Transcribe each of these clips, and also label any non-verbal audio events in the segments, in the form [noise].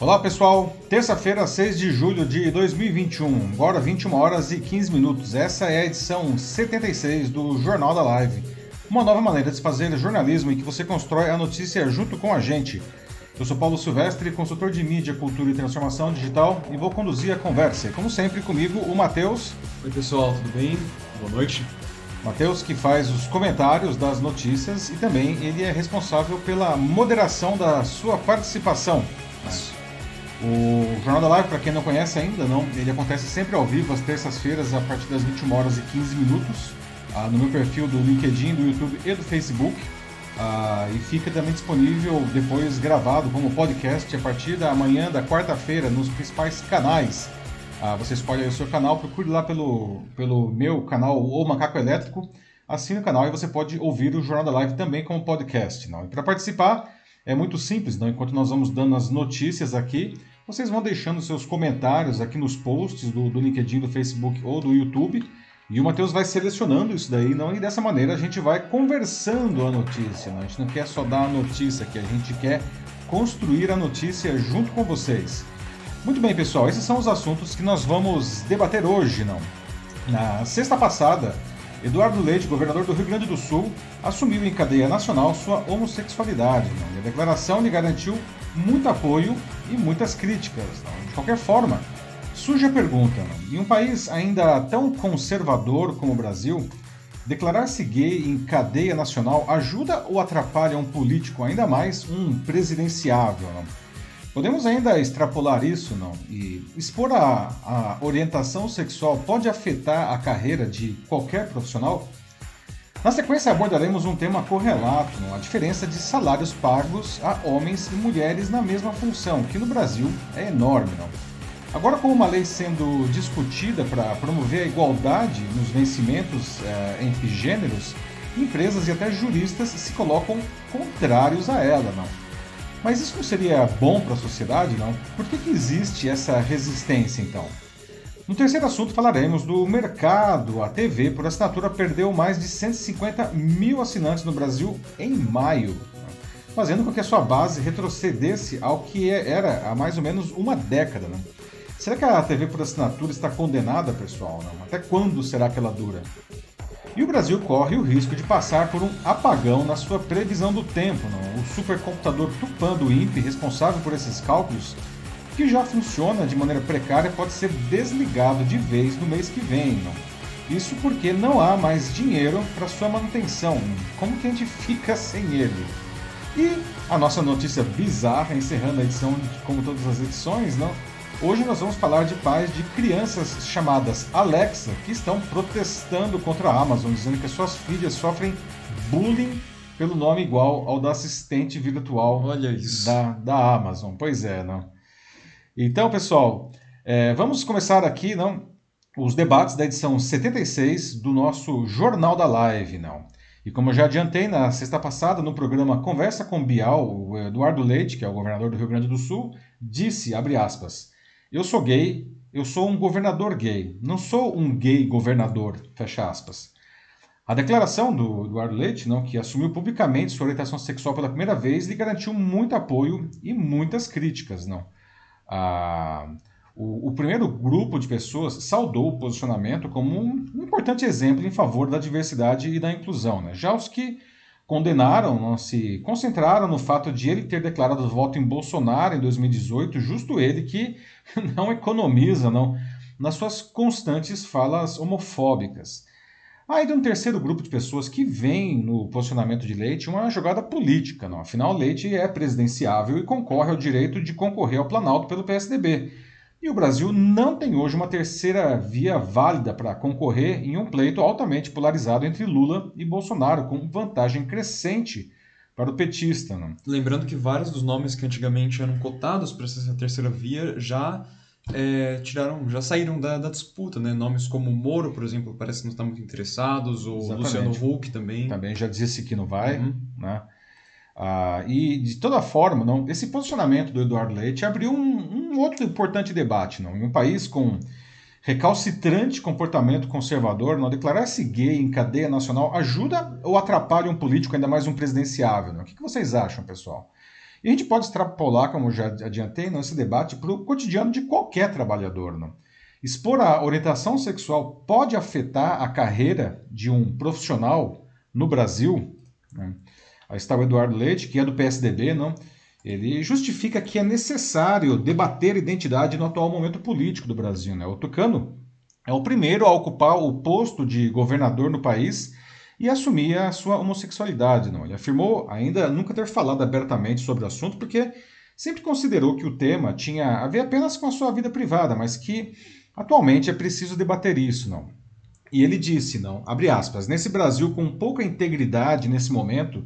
Olá pessoal, terça-feira, 6 de julho de 2021, agora 21 horas e 15 minutos. Essa é a edição 76 do Jornal da Live, uma nova maneira de se fazer jornalismo em que você constrói a notícia junto com a gente. Eu sou Paulo Silvestre, consultor de mídia, cultura e transformação digital e vou conduzir a conversa. E como sempre, comigo o Matheus. Oi pessoal, tudo bem? Boa noite. Matheus, que faz os comentários das notícias e também ele é responsável pela moderação da sua participação. O Jornal da Live, para quem não conhece ainda, não, ele acontece sempre ao vivo, às terças-feiras, a partir das 21 horas e 15 minutos, ah, no meu perfil do LinkedIn, do YouTube e do Facebook. Ah, e fica também disponível depois gravado como podcast a partir da manhã da quarta-feira nos principais canais ah, você escolhe o seu canal, procure lá pelo, pelo meu canal, o Macaco Elétrico, assine o canal e você pode ouvir o Jornal da Live também como podcast. Não? E para participar é muito simples, não? enquanto nós vamos dando as notícias aqui, vocês vão deixando seus comentários aqui nos posts do, do LinkedIn, do Facebook ou do YouTube. E o Matheus vai selecionando isso daí, não? E dessa maneira a gente vai conversando a notícia. Não? A gente não quer só dar a notícia aqui, a gente quer construir a notícia junto com vocês. Muito bem, pessoal, esses são os assuntos que nós vamos debater hoje, não? Na sexta passada, Eduardo Leite, governador do Rio Grande do Sul, assumiu em cadeia nacional sua homossexualidade. Não? E a declaração lhe garantiu muito apoio e muitas críticas. Não? De qualquer forma, surge a pergunta: não? em um país ainda tão conservador como o Brasil, declarar-se gay em cadeia nacional ajuda ou atrapalha um político, ainda mais um presidenciável? Podemos ainda extrapolar isso, não? E expor a, a orientação sexual pode afetar a carreira de qualquer profissional? Na sequência abordaremos um tema correlato, não? a diferença de salários pagos a homens e mulheres na mesma função, que no Brasil é enorme. Não? Agora, com uma lei sendo discutida para promover a igualdade nos vencimentos eh, entre gêneros, empresas e até juristas se colocam contrários a ela. Não? Mas isso não seria bom para a sociedade, não? Por que, que existe essa resistência, então? No terceiro assunto falaremos do mercado. A TV por assinatura perdeu mais de 150 mil assinantes no Brasil em maio, fazendo com que a sua base retrocedesse ao que era há mais ou menos uma década. Né? Será que a TV por assinatura está condenada, pessoal? Não? Até quando será que ela dura? E o Brasil corre o risco de passar por um apagão na sua previsão do tempo. Não? O supercomputador Tupan do INPE, responsável por esses cálculos, que já funciona de maneira precária, pode ser desligado de vez no mês que vem. Não? Isso porque não há mais dinheiro para sua manutenção. Como que a gente fica sem ele? E a nossa notícia bizarra, encerrando a edição, como todas as edições, não? Hoje nós vamos falar de pais de crianças chamadas Alexa que estão protestando contra a Amazon, dizendo que suas filhas sofrem bullying pelo nome igual ao da assistente virtual Olha isso. Da, da Amazon. Pois é, não? Então, pessoal, é, vamos começar aqui, não? Os debates da edição 76 do nosso Jornal da Live, não? E como eu já adiantei na sexta passada, no programa Conversa com Bial, o Eduardo Leite, que é o governador do Rio Grande do Sul, disse, abre aspas, eu sou gay, eu sou um governador gay, não sou um gay governador, fecha aspas. A declaração do Eduardo Leite, não, que assumiu publicamente sua orientação sexual pela primeira vez, lhe garantiu muito apoio e muitas críticas. Não. Ah, o, o, primeiro grupo de pessoas saudou o posicionamento como um, importante exemplo em favor da diversidade e da inclusão. Né? Já os que condenaram, não se concentraram no fato de ele ter declarado voto em Bolsonaro em 2018, justo ele que [laughs] não economiza não nas suas constantes falas homofóbicas. Há ainda um terceiro grupo de pessoas que vem no posicionamento de Leite uma jogada política. Não? Afinal, Leite é presidenciável e concorre ao direito de concorrer ao Planalto pelo PSDB. E o Brasil não tem hoje uma terceira via válida para concorrer em um pleito altamente polarizado entre Lula e Bolsonaro, com vantagem crescente para o petista. Né? Lembrando que vários dos nomes que antigamente eram cotados para essa terceira via já é, tiraram, já saíram da, da, disputa, né? Nomes como Moro, por exemplo, parece que não estão muito interessados, ou Exatamente. Luciano Huck também. Também já disse que não vai, uhum. né? Ah, e de toda forma, não, esse posicionamento do Eduardo Leite abriu um, um outro importante debate. Não? Em um país com recalcitrante comportamento conservador, não declarar-se gay em cadeia nacional ajuda ou atrapalha um político, ainda mais um presidenciável? Não? O que vocês acham, pessoal? E a gente pode extrapolar, como já adiantei, nesse debate para o cotidiano de qualquer trabalhador. Não? Expor a orientação sexual pode afetar a carreira de um profissional no Brasil? Né? Aí está o Eduardo Leite, que é do PSDB, não? Ele justifica que é necessário debater identidade no atual momento político do Brasil. Né? O Tucano é o primeiro a ocupar o posto de governador no país e assumir a sua homossexualidade. Não? Ele afirmou ainda nunca ter falado abertamente sobre o assunto, porque sempre considerou que o tema tinha a ver apenas com a sua vida privada, mas que atualmente é preciso debater isso. Não? E ele disse, não, abre aspas, nesse Brasil com pouca integridade nesse momento,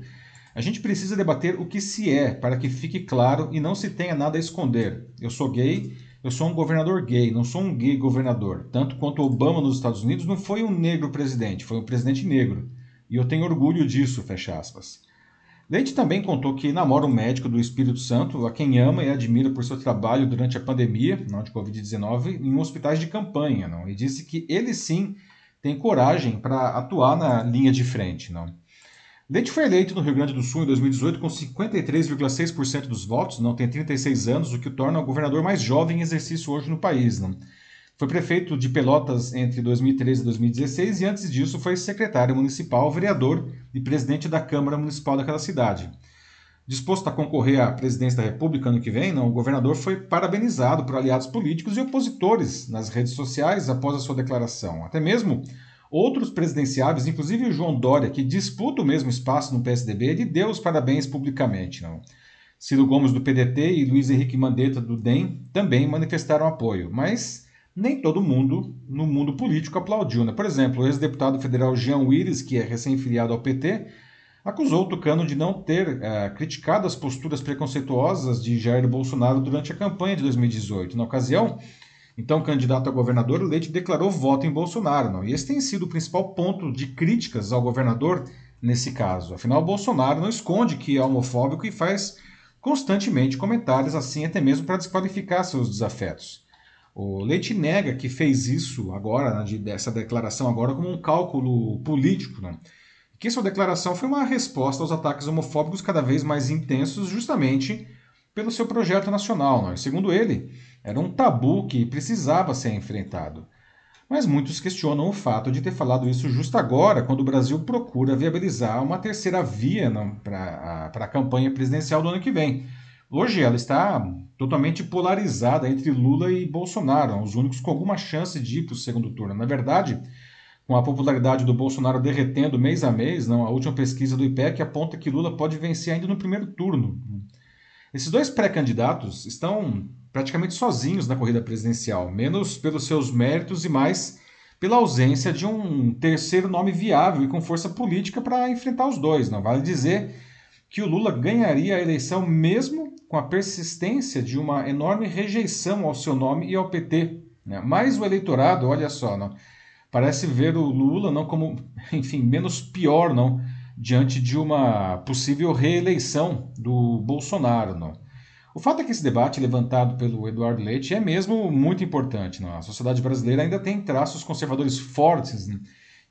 a gente precisa debater o que se é, para que fique claro e não se tenha nada a esconder. Eu sou gay, eu sou um governador gay, não sou um gay governador. Tanto quanto Obama nos Estados Unidos não foi um negro presidente, foi um presidente negro. E eu tenho orgulho disso, fecha aspas. Leite também contou que namora um médico do Espírito Santo, a quem ama e admira por seu trabalho durante a pandemia, não de Covid-19, em hospitais de campanha, não? E disse que ele sim tem coragem para atuar na linha de frente, não? Leite foi eleito no Rio Grande do Sul em 2018 com 53,6% dos votos, não tem 36 anos, o que o torna o governador mais jovem em exercício hoje no país. Não? Foi prefeito de Pelotas entre 2013 e 2016 e antes disso foi secretário municipal, vereador e presidente da Câmara Municipal daquela cidade. Disposto a concorrer à presidência da República ano que vem, não, o governador foi parabenizado por aliados políticos e opositores nas redes sociais após a sua declaração. Até mesmo outros presidenciáveis, inclusive o João Dória, que disputa o mesmo espaço no PSDB, ele deu os parabéns publicamente. Não. Ciro Gomes do PDT e Luiz Henrique Mandetta do DEM também manifestaram apoio, mas nem todo mundo no mundo político aplaudiu. Né? Por exemplo, o ex-deputado federal Jean Willis, que é recém-filiado ao PT, acusou o Tucano de não ter é, criticado as posturas preconceituosas de Jair Bolsonaro durante a campanha de 2018. Na ocasião, então candidato a governador, o Leite declarou voto em Bolsonaro. Não? E esse tem sido o principal ponto de críticas ao governador nesse caso. Afinal, Bolsonaro não esconde que é homofóbico e faz constantemente comentários assim, até mesmo para desqualificar seus desafetos. O Leite nega que fez isso agora, né, declaração agora, como um cálculo político. Que sua declaração foi uma resposta aos ataques homofóbicos cada vez mais intensos, justamente pelo seu projeto nacional. Né? Segundo ele, era um tabu que precisava ser enfrentado. Mas muitos questionam o fato de ter falado isso justo agora, quando o Brasil procura viabilizar uma terceira via para a campanha presidencial do ano que vem. Hoje ela está totalmente polarizada entre Lula e Bolsonaro, os únicos com alguma chance de ir para o segundo turno. Na verdade, com a popularidade do Bolsonaro derretendo mês a mês, não, a última pesquisa do IPEC aponta que Lula pode vencer ainda no primeiro turno. Esses dois pré-candidatos estão praticamente sozinhos na corrida presidencial, menos pelos seus méritos e mais pela ausência de um terceiro nome viável e com força política para enfrentar os dois. Não vale dizer que o Lula ganharia a eleição mesmo com a persistência de uma enorme rejeição ao seu nome e ao PT. Né? Mas o eleitorado, olha só, não, parece ver o Lula não como, [laughs] enfim, menos pior, não, diante de uma possível reeleição do Bolsonaro. Não. O fato é que esse debate levantado pelo Eduardo Leite é mesmo muito importante. Não? A sociedade brasileira ainda tem traços conservadores fortes. Não?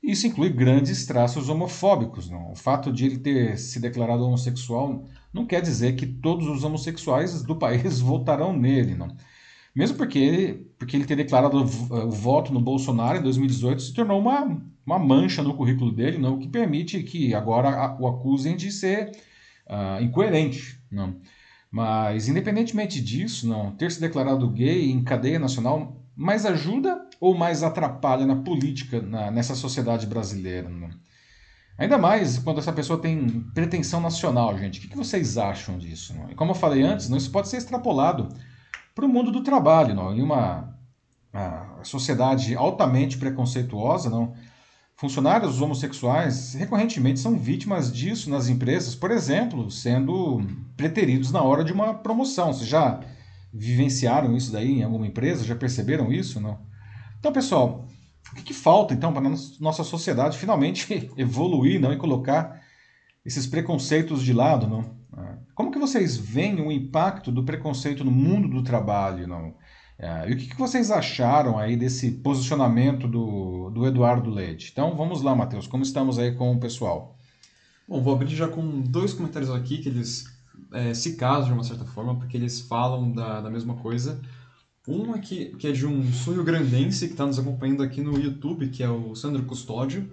E isso inclui grandes traços homofóbicos. Não? O fato de ele ter se declarado homossexual não quer dizer que todos os homossexuais do país [laughs] votarão nele. Não? Mesmo porque ele, porque ele ter declarado o voto no Bolsonaro em 2018 se tornou uma, uma mancha no currículo dele, não, o que permite que agora o acusem de ser uh, incoerente. Não? Mas, independentemente disso, não ter se declarado gay em cadeia nacional mais ajuda ou mais atrapalha na política na, nessa sociedade brasileira? Não? Ainda mais quando essa pessoa tem pretensão nacional, gente. O que, que vocês acham disso? Não? E como eu falei antes, não, isso pode ser extrapolado para o mundo do trabalho. Não? Em uma, uma sociedade altamente preconceituosa, não? funcionários homossexuais recorrentemente são vítimas disso nas empresas, por exemplo, sendo preteridos na hora de uma promoção. Vocês já vivenciaram isso daí em alguma empresa? Já perceberam isso? Não? Então, pessoal, o que, que falta então para a nossa sociedade finalmente [laughs] evoluir não? e colocar esses preconceitos de lado? Não? Como que vocês veem o impacto do preconceito no mundo do trabalho? Não? É, e o que, vocês acharam aí desse posicionamento do, do Eduardo Leite? Então vamos lá, Matheus, como estamos aí com o pessoal? Bom, vou abrir já com dois comentários aqui que eles é, se casam de uma certa forma, porque eles falam da, da mesma coisa. Um aqui, que é de um sul-grandense que está nos acompanhando aqui no YouTube, que é o Sandro Custódio,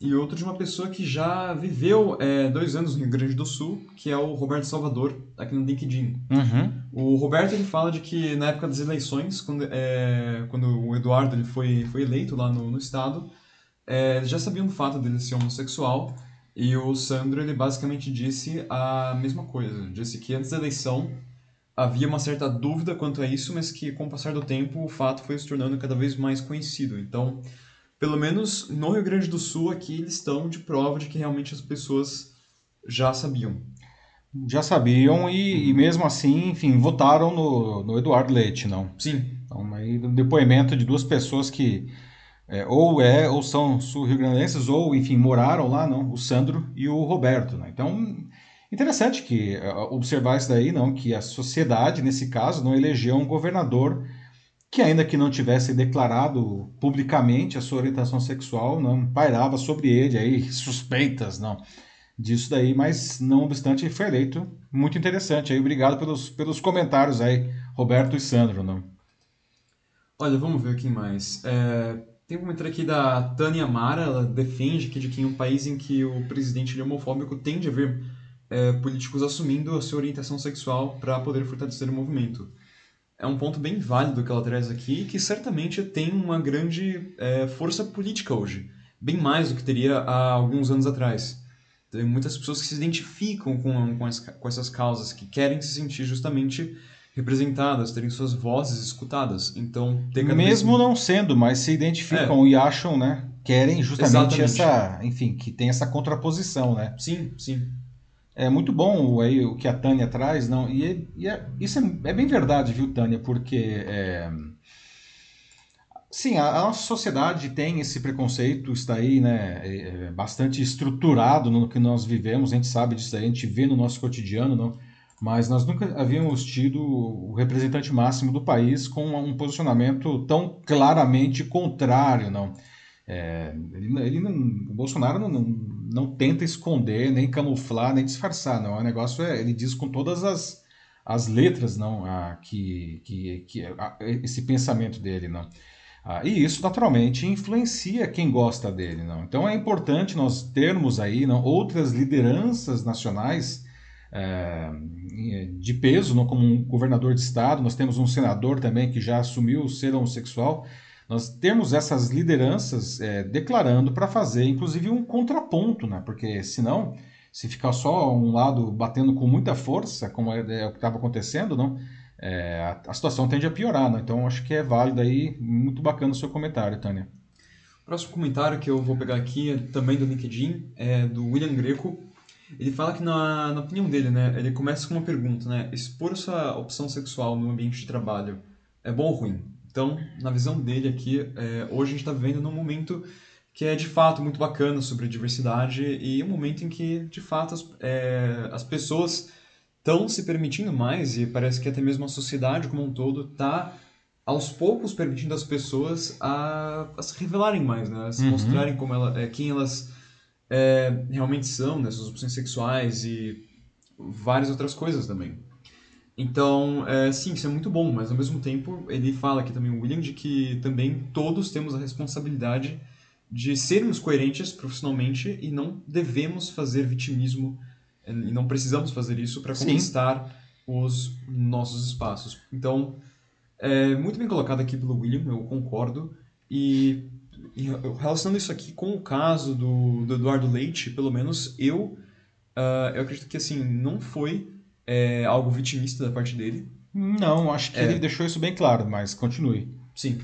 e outro de uma pessoa que já viveu é, dois anos no Rio Grande do Sul, que é o Roberto Salvador, aqui no LinkedIn. Uhum. O Roberto ele fala de que na época das eleições, quando, é, quando o Eduardo ele foi, foi eleito lá no, no estado, é, já sabiam do fato dele ser homossexual, e o Sandro ele basicamente disse a mesma coisa. Disse que antes da eleição havia uma certa dúvida quanto a isso, mas que com o passar do tempo o fato foi se tornando cada vez mais conhecido. Então, pelo menos no Rio Grande do Sul aqui eles estão de prova de que realmente as pessoas já sabiam. Já sabiam e, e mesmo assim, enfim, votaram no, no Eduardo Leite, não? Sim. Então, aí, um depoimento de duas pessoas que é, ou é ou são sul-rio-grandenses ou, enfim, moraram lá, não? O Sandro e o Roberto, né? Então, Interessante que eh, observar isso daí, não, que a sociedade, nesse caso, não elegeu um governador que, ainda que não tivesse declarado publicamente a sua orientação sexual, não pairava sobre ele aí suspeitas, não, disso daí, mas não obstante foi eleito. Muito interessante aí, obrigado pelos, pelos comentários aí, Roberto e Sandro, não. Olha, vamos ver aqui mais. É, tem um comentário aqui da Tânia Mara, ela defende que de que em um país em que o presidente é homofóbico tende a haver é, políticos assumindo a sua orientação sexual para poder fortalecer o movimento. É um ponto bem válido que ela traz aqui, que certamente tem uma grande é, força política hoje, bem mais do que teria há alguns anos atrás. Tem muitas pessoas que se identificam com, com, as, com essas causas, que querem se sentir justamente representadas, terem suas vozes escutadas. Então, mesmo não sendo, mas se identificam é. e acham, né? Querem justamente Exatamente. essa, enfim, que tem essa contraposição, né? Sim, sim. É muito bom aí, o que a Tânia traz, não? E, é, e é, isso é, é, bem verdade, viu, Tânia? Porque é, sim, a, a, nossa sociedade tem esse preconceito, está aí, né? É, é, bastante estruturado no que nós vivemos. A gente sabe disso aí, a gente vê no nosso cotidiano, não? Mas nós nunca havíamos tido o representante máximo do país com um posicionamento tão claramente contrário, não? É, ele, ele não, o Bolsonaro não, não, não, tenta esconder, nem camuflar, nem disfarçar, não. O negócio é, ele diz com todas as, as letras, não, a, que, que, que a, esse pensamento dele, não. Ah, e isso naturalmente influencia quem gosta dele, não. Então é importante nós termos aí não, outras lideranças nacionais é, de peso, não, como um governador de estado. Nós temos um senador também que já assumiu ser homossexual nós temos essas lideranças é, declarando para fazer, inclusive, um contraponto, né? porque senão, se ficar só um lado batendo com muita força, como é, é o que estava acontecendo, não, é, a, a, situação tende a piorar. Né? Então, acho que é válido aí, muito bacana o seu comentário, Tânia. O próximo comentário que eu vou pegar aqui é também do LinkedIn, é do William Greco. Ele fala que, na, na opinião dele, né, ele começa com uma pergunta, né? Expor sua opção sexual no ambiente de trabalho é bom ou ruim? Então, na visão dele aqui, é, hoje a gente está vivendo num momento que é de fato muito bacana sobre diversidade e um momento em que de fato as, é, as pessoas estão se permitindo mais e parece que até mesmo a sociedade como um todo está aos poucos permitindo as pessoas a, a se revelarem mais, né? a se uhum. mostrarem como ela, é, quem elas é, realmente são, né? suas opções sexuais e várias outras coisas também. Então, é, sim, isso é muito bom, mas ao mesmo tempo ele fala aqui também, o William, de que também todos temos a responsabilidade de sermos coerentes profissionalmente e não devemos fazer vitimismo e não precisamos fazer isso para conquistar os nossos espaços. Então, é muito bem colocado aqui pelo William, eu concordo. E, e relacionando isso aqui com o caso do, do Eduardo Leite, pelo menos eu, uh, eu acredito que assim, não foi é algo vitimista da parte dele. Não, acho que é. ele deixou isso bem claro, mas continue. Sim.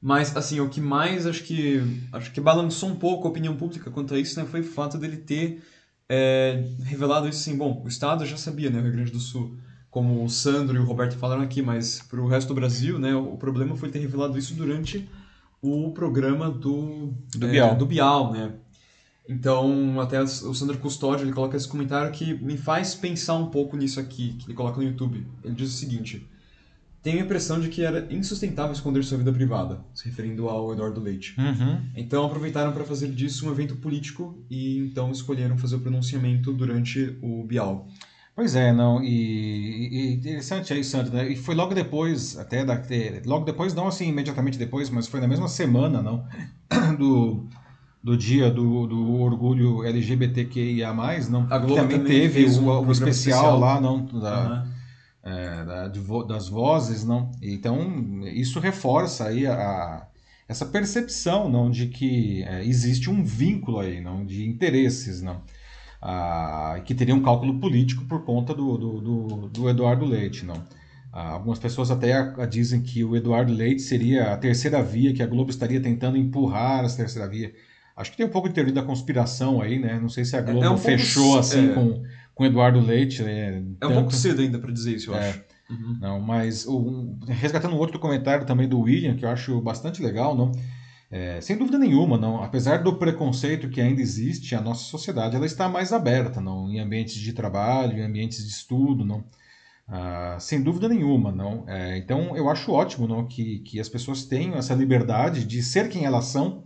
Mas, assim, o que mais acho que acho que balançou um pouco a opinião pública quanto a isso né, foi o fato dele ter é, revelado isso assim. Bom, o Estado já sabia, né, o Rio Grande do Sul, como o Sandro e o Roberto falaram aqui, mas para o resto do Brasil, né, o problema foi ter revelado isso durante o programa do, do, é, Bial. do Bial, né? Então, até o Sandro Custódio, ele coloca esse comentário que me faz pensar um pouco nisso aqui, que ele coloca no YouTube. Ele diz o seguinte: Tenho a impressão de que era insustentável esconder sua vida privada, se referindo ao Eduardo Leite. Uhum. Então, aproveitaram para fazer disso um evento político e então escolheram fazer o pronunciamento durante o Bial. Pois é, não, e, e interessante é isso, né? E foi logo depois, até da, logo depois, não assim imediatamente depois, mas foi na mesma semana, não, [coughs] do, do dia do, do orgulho LGBTQIA+, não, a Globo também, também teve um o, o especial, especial. lá, não, da, Aham. é, da- de das vozes, não? Então, isso reforça aí a, a- essa percepção, não, de que é, existe um vínculo aí, não, de interesses, não? Ah, que teria um cálculo político por conta do, do, do, do Eduardo Leite, não? Ah, algumas pessoas até a- dizem que o Eduardo Leite seria a terceira via, que a Globo estaria tentando empurrar essa terceira via. Acho que tem um pouco de teoria da conspiração aí, né? Não sei se a Globo é um pouco fechou assim é. com, com Eduardo Leite, né? É um Tanto- pouco cedo ainda pra dizer isso, eu É. acho. Uhum. não, mas resgatando um outro comentário também do William, que eu acho bastante legal, não? É, sem dúvida nenhuma, não. Apesar do preconceito que ainda existe, a nossa sociedade ela está mais aberta, não, em ambientes de trabalho, em ambientes de estudo, não. Ah, sem dúvida nenhuma, não. É, então eu acho ótimo, não, que, que as pessoas tenham essa liberdade de ser quem elas são,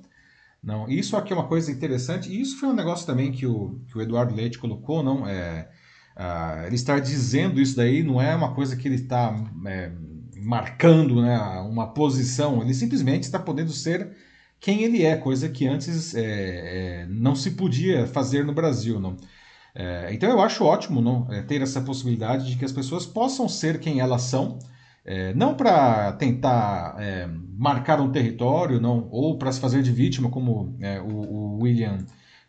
não. Isso aqui é uma coisa interessante. E isso foi um negócio também que o, que o Eduardo Leite colocou, não. É, ah, ele estar dizendo isso daí não é uma coisa que ele está é, marcando né, uma posição, ele simplesmente está podendo ser quem ele é, coisa que antes é, é, não se podia fazer no Brasil. Não? É, então eu acho ótimo não, é, ter essa possibilidade de que as pessoas possam ser quem elas são, é, não para tentar é, marcar um território, não, ou para se fazer de vítima, como é, o, o William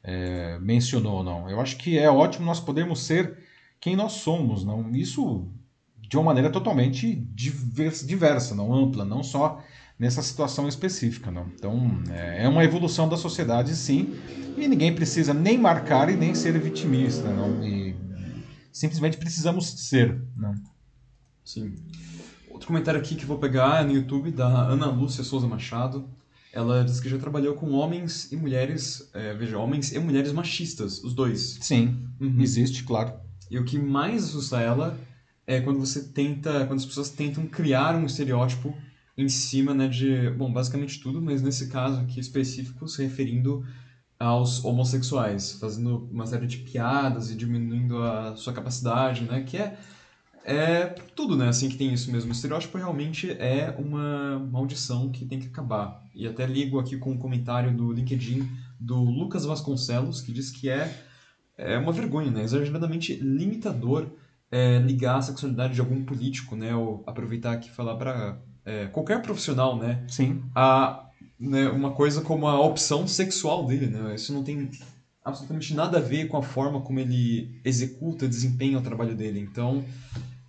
é, mencionou, não. Eu acho que é ótimo nós podermos ser quem nós somos, não. Isso de uma maneira totalmente divers- diversa, não ampla, não só nessa situação específica, não. Então é é uma evolução da sociedade, sim, e ninguém precisa nem marcar e nem ser vitimista, não. E simplesmente precisamos ser, não. Sim. Outro comentário aqui que eu vou pegar é no YouTube da Ana Lúcia Souza Machado. Ela diz que já trabalhou com homens e mulheres, é, veja, homens e mulheres machistas, os dois. Sim, Uhum. existe, claro. E o que mais assusta ela é quando você tenta, quando as pessoas tentam criar um estereótipo em cima, né, de, bom, basicamente tudo, mas nesse caso aqui específico se referindo aos homossexuais, fazendo uma série de piadas e diminuindo a sua capacidade, né, que é é tudo, né, assim que tem isso mesmo. O estereótipo realmente é uma maldição que tem que acabar. E até ligo aqui com um comentário do LinkedIn do Lucas Vasconcelos, que diz que é é uma vergonha, né? Exageradamente limitador é, ligar a sexualidade de algum político, né? Ou aproveitar aqui e falar para qualquer profissional, né? Sim, A, né? Uma coisa como a opção sexual dele, né? Isso não tem absolutamente nada a ver com a forma como ele executa, desempenha o trabalho dele. Então,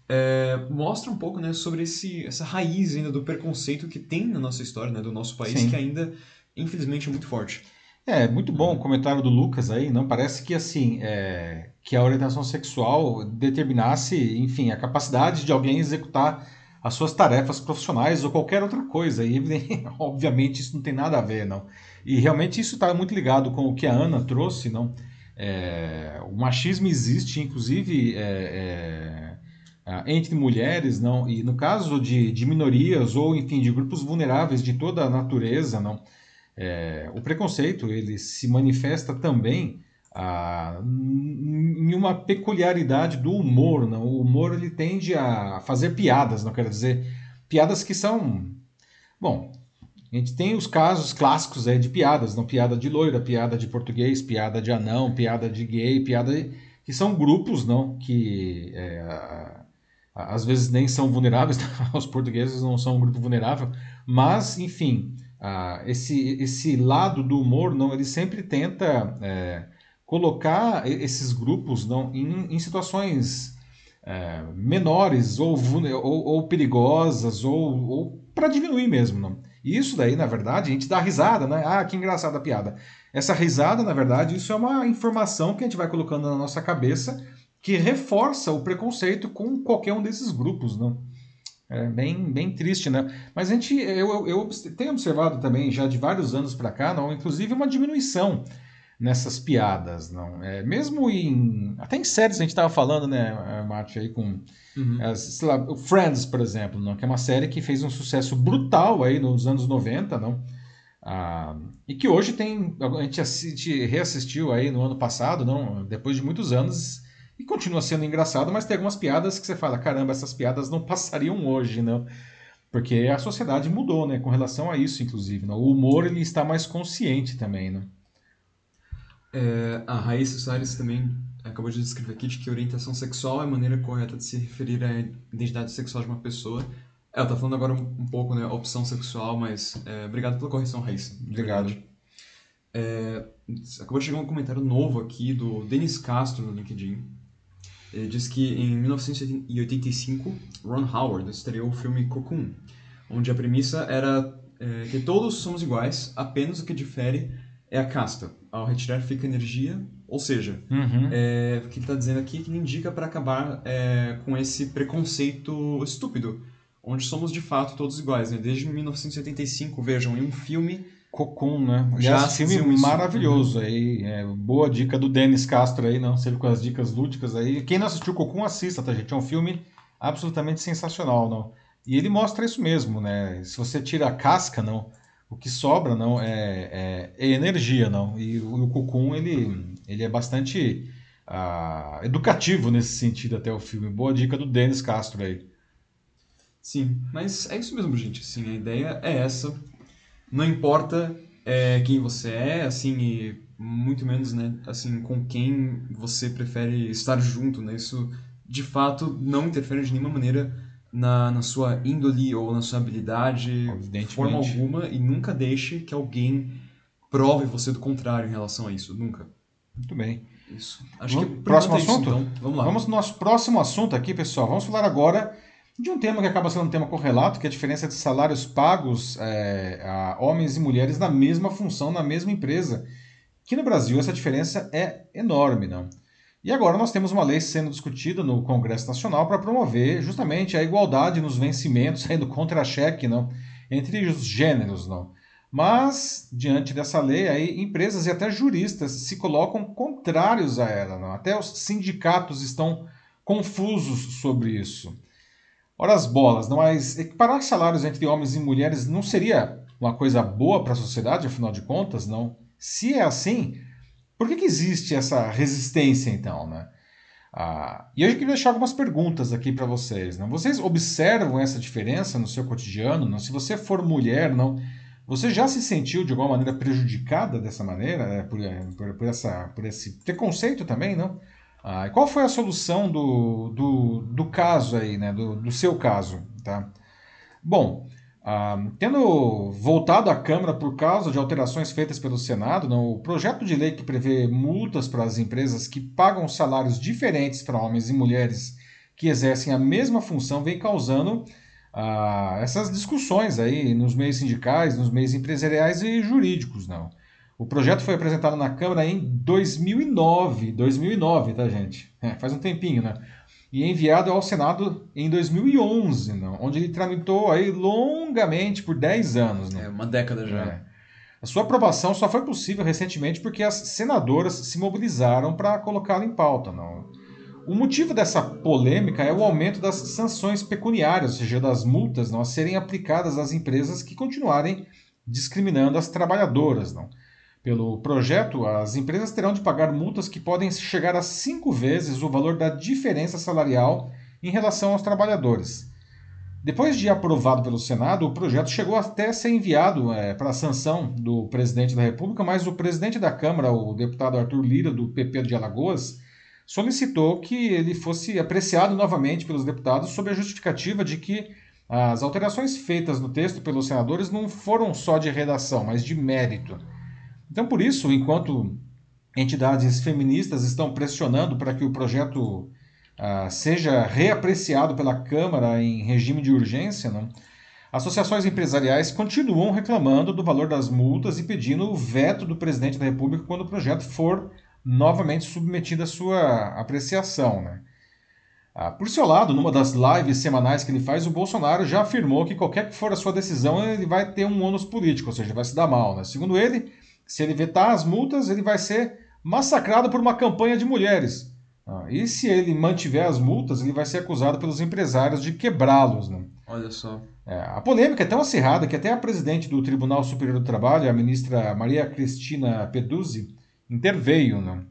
é, mostra um pouco, né? Sobre esse, essa raiz ainda do preconceito que tem na nossa história, né? Do nosso país, Sim. que ainda, infelizmente, é muito forte. É, muito bom o comentário do Lucas aí, não parece que assim, é, que a orientação sexual determinasse, enfim, a capacidade de alguém executar as suas tarefas profissionais ou qualquer outra coisa. E [laughs] obviamente isso não tem nada a ver, não. E realmente isso está muito ligado com o que a Ana trouxe, não. É, o machismo existe, inclusive é, é, entre mulheres, não. E no caso de, de minorias ou enfim de grupos vulneráveis de toda a natureza, não. É, o preconceito ele se manifesta também ah, em uma peculiaridade do humor. Não? O humor ele tende a fazer piadas, não quero dizer piadas que são, bom, a gente tem os casos clássicos aí de piadas, não piada de loira, piada de português, piada de anão, piada de gay, piada que são grupos, não, que é, às vezes nem são vulneráveis, [laughs] os portugueses não são um grupo vulnerável, mas enfim, ah, esse, esse lado do humor, não, ele sempre tenta é, colocar esses grupos não, em, em situações é, menores ou, ou, ou perigosas ou, ou para diminuir mesmo. Não? Isso daí, na verdade, a gente dá risada, né? Ah, que engraçada a piada. Essa risada, na verdade, isso é uma informação que a gente vai colocando na nossa cabeça que reforça o preconceito com qualquer um desses grupos, não? É bem, bem triste, né? Mas a gente, eu, eu, eu tenho observado também já de vários anos para cá, não, inclusive uma diminuição nessas piadas, não? É, mesmo em até em séries a gente estava falando, né, Márcio, aí com Uhum. as, lá, Friends, por exemplo, não? que é uma série que fez um sucesso brutal aí nos anos 90, não? Ah, e que hoje tem a gente assiste, reassistiu aí no ano passado, não? Depois de muitos anos E continua sendo engraçado, mas tem algumas piadas que você fala, caramba, essas piadas não passariam hoje, não. Porque a sociedade mudou, né? Com relação a isso, inclusive. Né? O humor ele está mais consciente também, né? É, a Raíssa Soares também acabou de descrever aqui de que orientação sexual é a maneira correta de se referir à identidade sexual de uma pessoa. Ela tá falando agora um, um pouco, né, opção sexual, mas é, obrigado pela correção, Raíssa. Obrigado. É, acabou de chegar um comentário novo aqui do Denis Castro no LinkedIn. Ele diz que em 1985, Ron Howard estreou o filme Cocoon, onde a premissa era é, que todos somos iguais, apenas o que difere é a casta. Ao retirar fica energia, ou seja, uhum. é, o que ele está dizendo aqui é que ele indica para acabar é, com esse preconceito estúpido, onde somos de fato todos iguais. Né? Desde 1985, vejam, em um filme Cocoon, né? Já Esse filme maravilhoso aí. É, boa dica do Denis Castro aí, não? Sempre com as dicas lúdicas aí. Quem não assistiu Cocoon, assista, tá, gente? É um filme absolutamente sensacional, não? E ele mostra isso mesmo, né? Se você tira a casca, não, o que sobra, não, é, é, é energia, não? E o, o Cocoon, ele, ele é bastante uh, educativo nesse sentido até o filme. Boa dica do Denis Castro aí. Sim, mas é isso mesmo, gente. Assim, a ideia é essa não importa é, quem você é, assim, e muito menos, né, assim, com quem você prefere estar junto, né? Isso, de fato, não interfere de nenhuma maneira na, na sua índole ou na sua habilidade, de forma alguma, e nunca deixe que alguém prove você do contrário em relação a isso, nunca. Muito bem. Isso. Acho vamos, que próximo é assunto? Isso, então. Vamos lá. Vamos no nosso próximo assunto aqui, pessoal. Vamos falar agora de um tema que acaba sendo um tema correlato, que é a diferença de salários pagos é, a homens e mulheres na mesma função, na mesma empresa. Que no Brasil essa diferença é enorme, não? E agora nós temos uma lei sendo discutida no Congresso Nacional para promover justamente a igualdade nos vencimentos, [laughs] aí no contra-cheque, não? Entre os gêneros, não? Mas, diante dessa lei, aí, empresas e até juristas se colocam contrários a ela. Não? Até os sindicatos estão confusos sobre isso. Ora as bolas, não, mas equiparar salários entre homens e mulheres não seria uma coisa boa para a sociedade, afinal de contas, não? Se é assim, por que, que existe essa resistência então, né? Ah, e eu queria deixar algumas perguntas aqui para vocês. Não? Vocês observam essa diferença no seu cotidiano? Não? Se você for mulher, não, você já se sentiu de alguma maneira prejudicada dessa maneira, é, por, por, por, essa, por esse preconceito também, não? Ah, qual foi a solução do, do, do caso aí, né? Do, do seu caso, tá? Bom, ah, tendo voltado à Câmara por causa de alterações feitas pelo Senado, não, o projeto de lei que prevê multas para as empresas que pagam salários diferentes para homens e mulheres que exercem a mesma função vem causando ah, essas discussões aí nos meios sindicais, nos meios empresariais e jurídicos, não. O projeto foi apresentado na Câmara em 2009, 2009, tá, gente? É, faz um tempinho, né? E enviado ao Senado em 2011, não? onde ele tramitou aí longamente por 10 anos. Não? É, uma década já. É. A sua aprovação só foi possível recentemente porque as senadoras se mobilizaram para colocá-lo em pauta. Não? O motivo dessa polêmica é o aumento das sanções pecuniárias, ou seja, das multas não, a serem aplicadas às empresas que continuarem discriminando as trabalhadoras. Não? Pelo projeto, as empresas terão de pagar multas que podem chegar a cinco vezes o valor da diferença salarial em relação aos trabalhadores. Depois de aprovado pelo Senado, o projeto chegou até a ser enviado é, para a sanção do presidente da República, mas o presidente da Câmara, o deputado Arthur Lira, do PP de Alagoas, solicitou que ele fosse apreciado novamente pelos deputados sob a justificativa de que as alterações feitas no texto pelos senadores não foram só de redação, mas de mérito. Então, por isso, enquanto entidades feministas estão pressionando para que o projeto uh, seja reapreciado pela Câmara em regime de urgência, não? associações empresariais continuam reclamando do valor das multas e pedindo o veto do presidente da República quando o projeto for novamente submetido à sua apreciação. Né? Ah, por seu lado, numa das lives semanais que ele faz, o Bolsonaro já afirmou que qualquer que for a sua decisão, ele vai ter um ônus político, ou seja, vai se dar mal. Né? Segundo ele, se ele vetar as multas, ele vai ser massacrado por uma campanha de mulheres. Ah, e se ele mantiver as multas, ele vai ser acusado pelos empresários de quebrá-los. Né? Olha só. É, a polêmica é tão acirrada que até a presidente do Tribunal Superior do Trabalho, a ministra Maria Cristina Peduzzi, interveio. Né?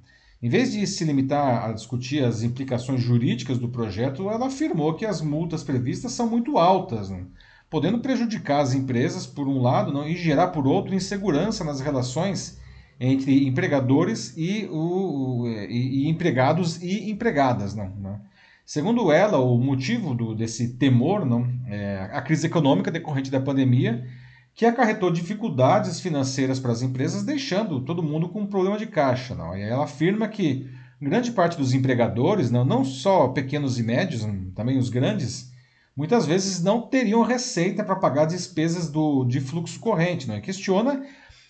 Em vez de se limitar a discutir as implicações jurídicas do projeto, ela afirmou que as multas previstas são muito altas, né? Podendo prejudicar as empresas, por um lado, não, e gerar, por outro, insegurança nas relações entre empregadores e, o, e, e empregados e empregadas. Não, não. Segundo ela, o motivo do, desse temor não, é a crise econômica decorrente da pandemia, que acarretou dificuldades financeiras para as empresas, deixando todo mundo com um problema de caixa. Não. E ela afirma que grande parte dos empregadores, não, não só pequenos e médios, também os grandes, muitas vezes não teriam receita para pagar despesas do, de fluxo corrente. Não. questiona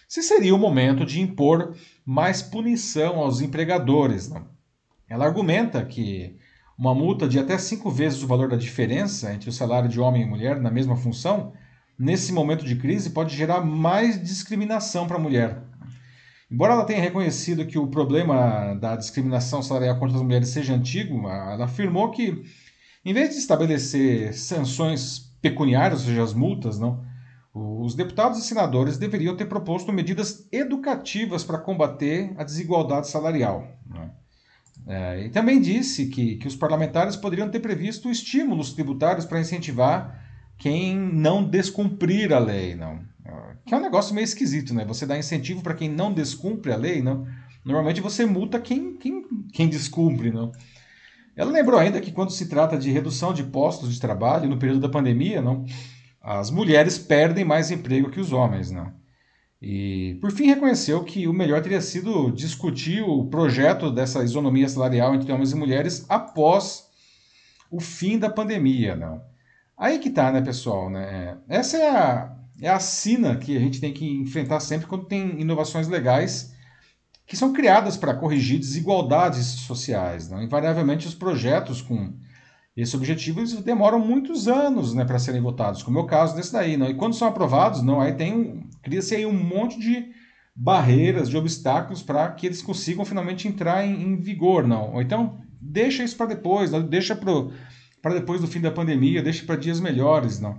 se seria o momento de impor mais punição aos empregadores. Não. Ela argumenta que uma multa de até cinco vezes o valor da diferença entre o salário de homem e mulher na mesma função, nesse momento de crise, pode gerar mais discriminação para a mulher. Embora ela tenha reconhecido que o problema da discriminação salarial contra as mulheres seja antigo, ela afirmou que, em vez de estabelecer sanções pecuniárias, ou seja, as multas, não, os deputados e senadores deveriam ter proposto medidas educativas para combater a desigualdade salarial. Né? É, e também disse que, que os parlamentares poderiam ter previsto estímulos tributários para incentivar quem não descumprir a lei, não. Que é um negócio meio esquisito, né? Você dá incentivo para quem não descumpre a lei, não. Normalmente você multa quem, quem, quem descumpre, não. Ela lembrou ainda que quando se trata de redução de postos de trabalho no período da pandemia, não, as mulheres perdem mais emprego que os homens, não. E, por fim, reconheceu que o melhor teria sido discutir o projeto dessa isonomia salarial entre homens e mulheres após o fim da pandemia. Não. Aí que tá, né, pessoal? Né? Essa é a, é a sina que a gente tem que enfrentar sempre quando tem inovações legais que são criadas para corrigir desigualdades sociais. Não? Invariavelmente, os projetos com esse objetivo demoram muitos anos né, para serem votados, como é o caso desse daí. Não? E quando são aprovados, não, aí tem cria-se aí um monte de barreiras, de obstáculos para que eles consigam finalmente entrar em, em, vigor. não. Ou então deixa isso para depois, não? deixa para depois do fim da pandemia, deixa para dias melhores. não.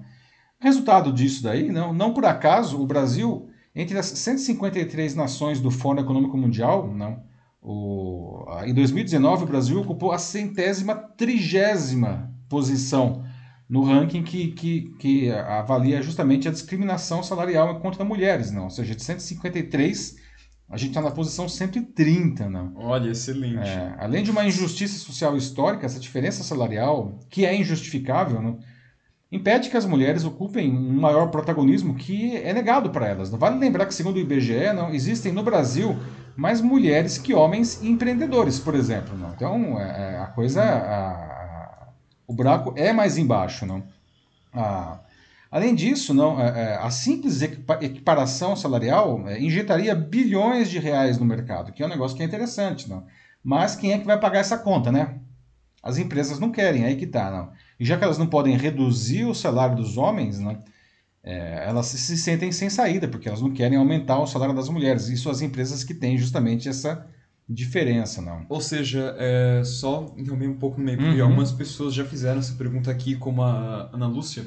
Resultado disso daí, não, não por acaso, o Brasil, entre as 153 nações do Fórum Econômico Mundial, não, o, em 2019, o Brasil ocupou a centésima trigésima posição no ranking que, que, que avalia justamente a discriminação salarial contra mulheres, não? Ou seja, de 153, a gente está na posição 130, não? Olha, excelente. É, além de uma injustiça social histórica, essa diferença salarial, que é injustificável, não? Impede que as mulheres ocupem um maior protagonismo que é negado para elas. Vale lembrar que, segundo o IBGE, não existem no Brasil mais mulheres que homens empreendedores, por exemplo. Não? Então, é, é, a coisa, a, o buraco é mais embaixo. Não? A, além disso, não, é, a simples equiparação salarial injetaria bilhões de reais no mercado, que é um negócio que é interessante. Não? Mas quem é que vai pagar essa conta, né? As empresas não querem, aí que tá, não. E já que elas não podem reduzir o salário dos homens, né, é, elas se, se, sentem sem saída, porque elas não querem aumentar o salário das mulheres. Isso as empresas que têm justamente essa diferença, não. Ou seja, é, só interromper um pouco no meio, porque uhum. algumas pessoas já fizeram essa pergunta aqui, como a Ana Lúcia.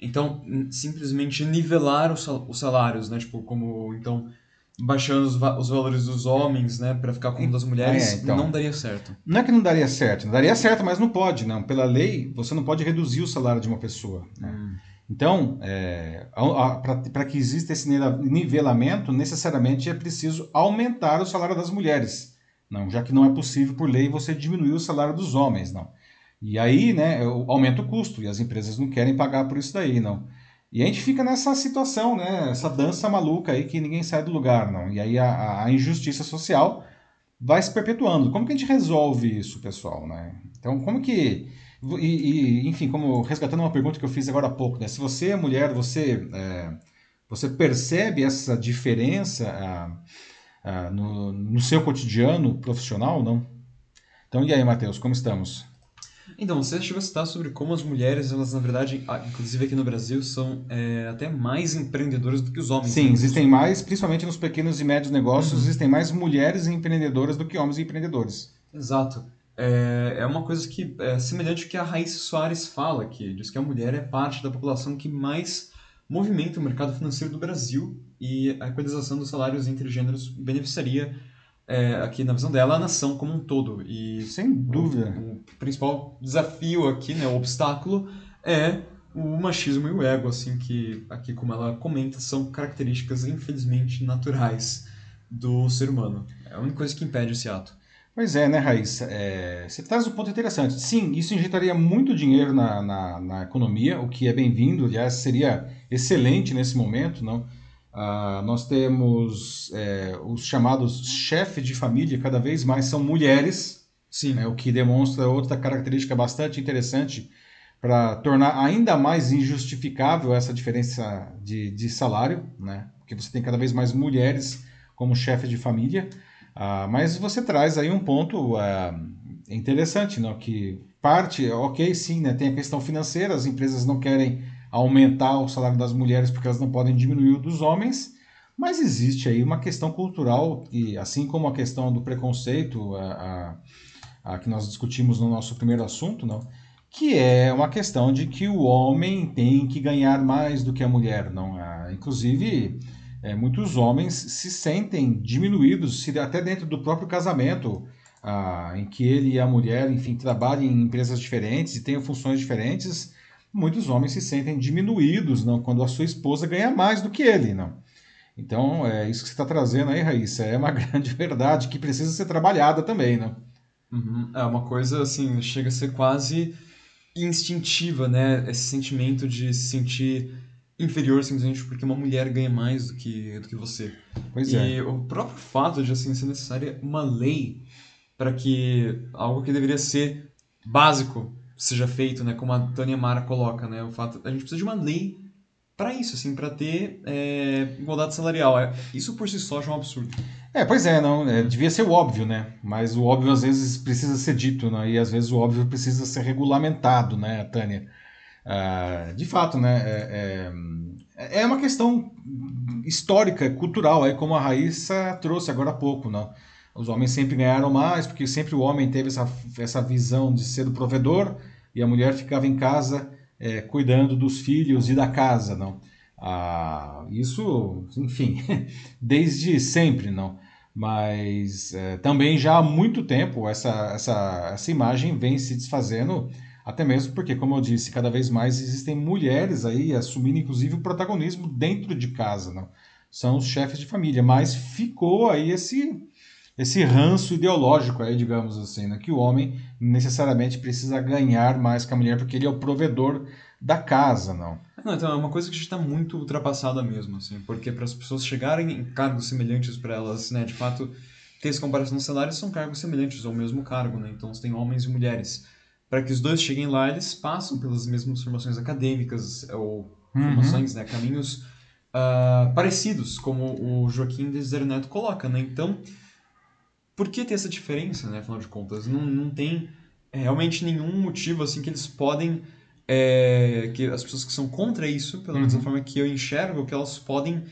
Então, simplesmente nivelar os, os salários, né? Tipo, como, então, baixando os, os valores dos homens, né, para ficar como das mulheres, é, então, não daria certo. Não é que não daria certo, não daria certo, mas não pode, não. Pela lei, você não pode reduzir o salário de uma pessoa. Né? Hum. Então, é, para que exista esse nivelamento, necessariamente é preciso aumentar o salário das mulheres, não, já que não é possível por lei você diminuir o salário dos homens, não. E aí, né, aumenta o custo e as empresas não querem pagar por isso daí, não. E a gente fica nessa situação, né? Essa dança maluca aí que ninguém sai do lugar, não. E aí a, a injustiça social vai se perpetuando. Como que a gente resolve isso, pessoal, né? Então, como que... E, e, enfim, como resgatando uma pergunta que eu fiz agora há pouco, né? Se você é mulher, você, é, você percebe essa diferença no, no seu cotidiano profissional, não? Então, e aí, Matheus, como estamos? Então, você chegou a citar sobre como as mulheres, elas na verdade, inclusive aqui no Brasil, são é, até mais empreendedoras do que os homens. Sim, né? existem mais, principalmente nos pequenos e médios negócios, uhum. existem mais mulheres empreendedoras do que homens empreendedores. Exato. É, é uma coisa que é semelhante ao que a Raíssa Soares fala, que diz que a mulher é parte da população que mais movimenta o mercado financeiro do Brasil e a equalização dos salários entre gêneros beneficiaria é, aqui na visão dela, a nação como um todo. E Sem dúvida. O, o principal desafio aqui, né, o obstáculo, é o machismo e o ego, assim, que aqui, como ela comenta, são características, infelizmente, naturais do ser humano. É a única coisa que impede esse ato. Pois é, né, Raíssa? É, você traz um ponto interessante. Sim, isso injetaria muito dinheiro na, na, na economia, o que é bem-vindo, aliás, seria excelente nesse momento, não? Ah, nós temos é, os chamados chefes de família, cada vez mais são mulheres, Sim. Né, o que demonstra outra característica bastante interessante para tornar ainda mais injustificável essa diferença de, de salário, né? porque você tem cada vez mais mulheres como chefe de família. Ah, mas você traz aí um ponto ah, interessante, não? que parte, ok, sim, né? tem a questão financeira, as empresas não querem aumentar o salário das mulheres porque elas não podem diminuir o dos homens, mas existe aí uma questão cultural, e assim como a questão do preconceito, a, a, a que nós discutimos no nosso primeiro assunto, não? que é uma questão de que o homem tem que ganhar mais do que a mulher. não ah, Inclusive, é, muitos homens se sentem diminuídos, se até dentro do próprio casamento, ah, em que ele e a mulher, enfim, trabalham em empresas diferentes e tenham funções diferentes, muitos homens se sentem diminuídos não quando a sua esposa ganha mais do que ele. não Então, é isso que você está trazendo aí, Raíssa, é uma [laughs] grande verdade que precisa ser trabalhada também. não Uhum. É uma coisa assim, chega a ser quase instintiva, né? Esse sentimento de se sentir inferior simplesmente porque uma mulher ganha mais do que, do que você. Pois e é. o próprio fato de assim ser necessária uma lei para que algo que deveria ser básico seja feito, né? Como a Tânia Mara coloca, né? O fato a gente precisa de uma lei para isso, assim, para ter é, igualdade salarial. É, isso por si só já é um absurdo. É, pois é, não, é, devia ser o óbvio, né? Mas o óbvio às vezes precisa ser dito, né? E às vezes o óbvio precisa ser regulamentado, né, Tânia? Ah, de fato, né? É, é, é, uma questão histórica, cultural, aí como a Raíssa trouxe agora há pouco, não? Os homens sempre ganharam mais, porque sempre o homem teve essa, essa visão de ser o provedor e a mulher ficava em casa é, cuidando dos filhos e da casa, não? Ah, isso, enfim, [laughs] desde sempre, não? Mas é, também já há muito tempo essa, essa, essa imagem vem se desfazendo, até mesmo porque, como eu disse, cada vez mais existem mulheres aí assumindo inclusive o protagonismo dentro de casa, não? São os chefes de família, mas ficou aí esse esse ranço ideológico aí, digamos assim, né? que o homem necessariamente precisa ganhar mais que a mulher porque ele é o provedor da casa, não. Não, então é uma coisa que já está muito ultrapassada mesmo, assim, porque para as pessoas chegarem em cargos semelhantes para elas, né, de fato, ter essa comparação de salários são cargos semelhantes ao mesmo cargo, né? Então você tem homens e mulheres. Para que os dois cheguem lá, eles passam pelas mesmas formações acadêmicas ou Uhum. formações, né, caminhos ah, parecidos, como o Joaquim Desidério Neto coloca, né? Então, por que ter essa diferença, né? Afinal de contas, não, não tem é, realmente nenhum motivo assim que eles podem é, que as pessoas que são contra isso, pelo menos da Uhum. forma que eu enxergo, que elas podem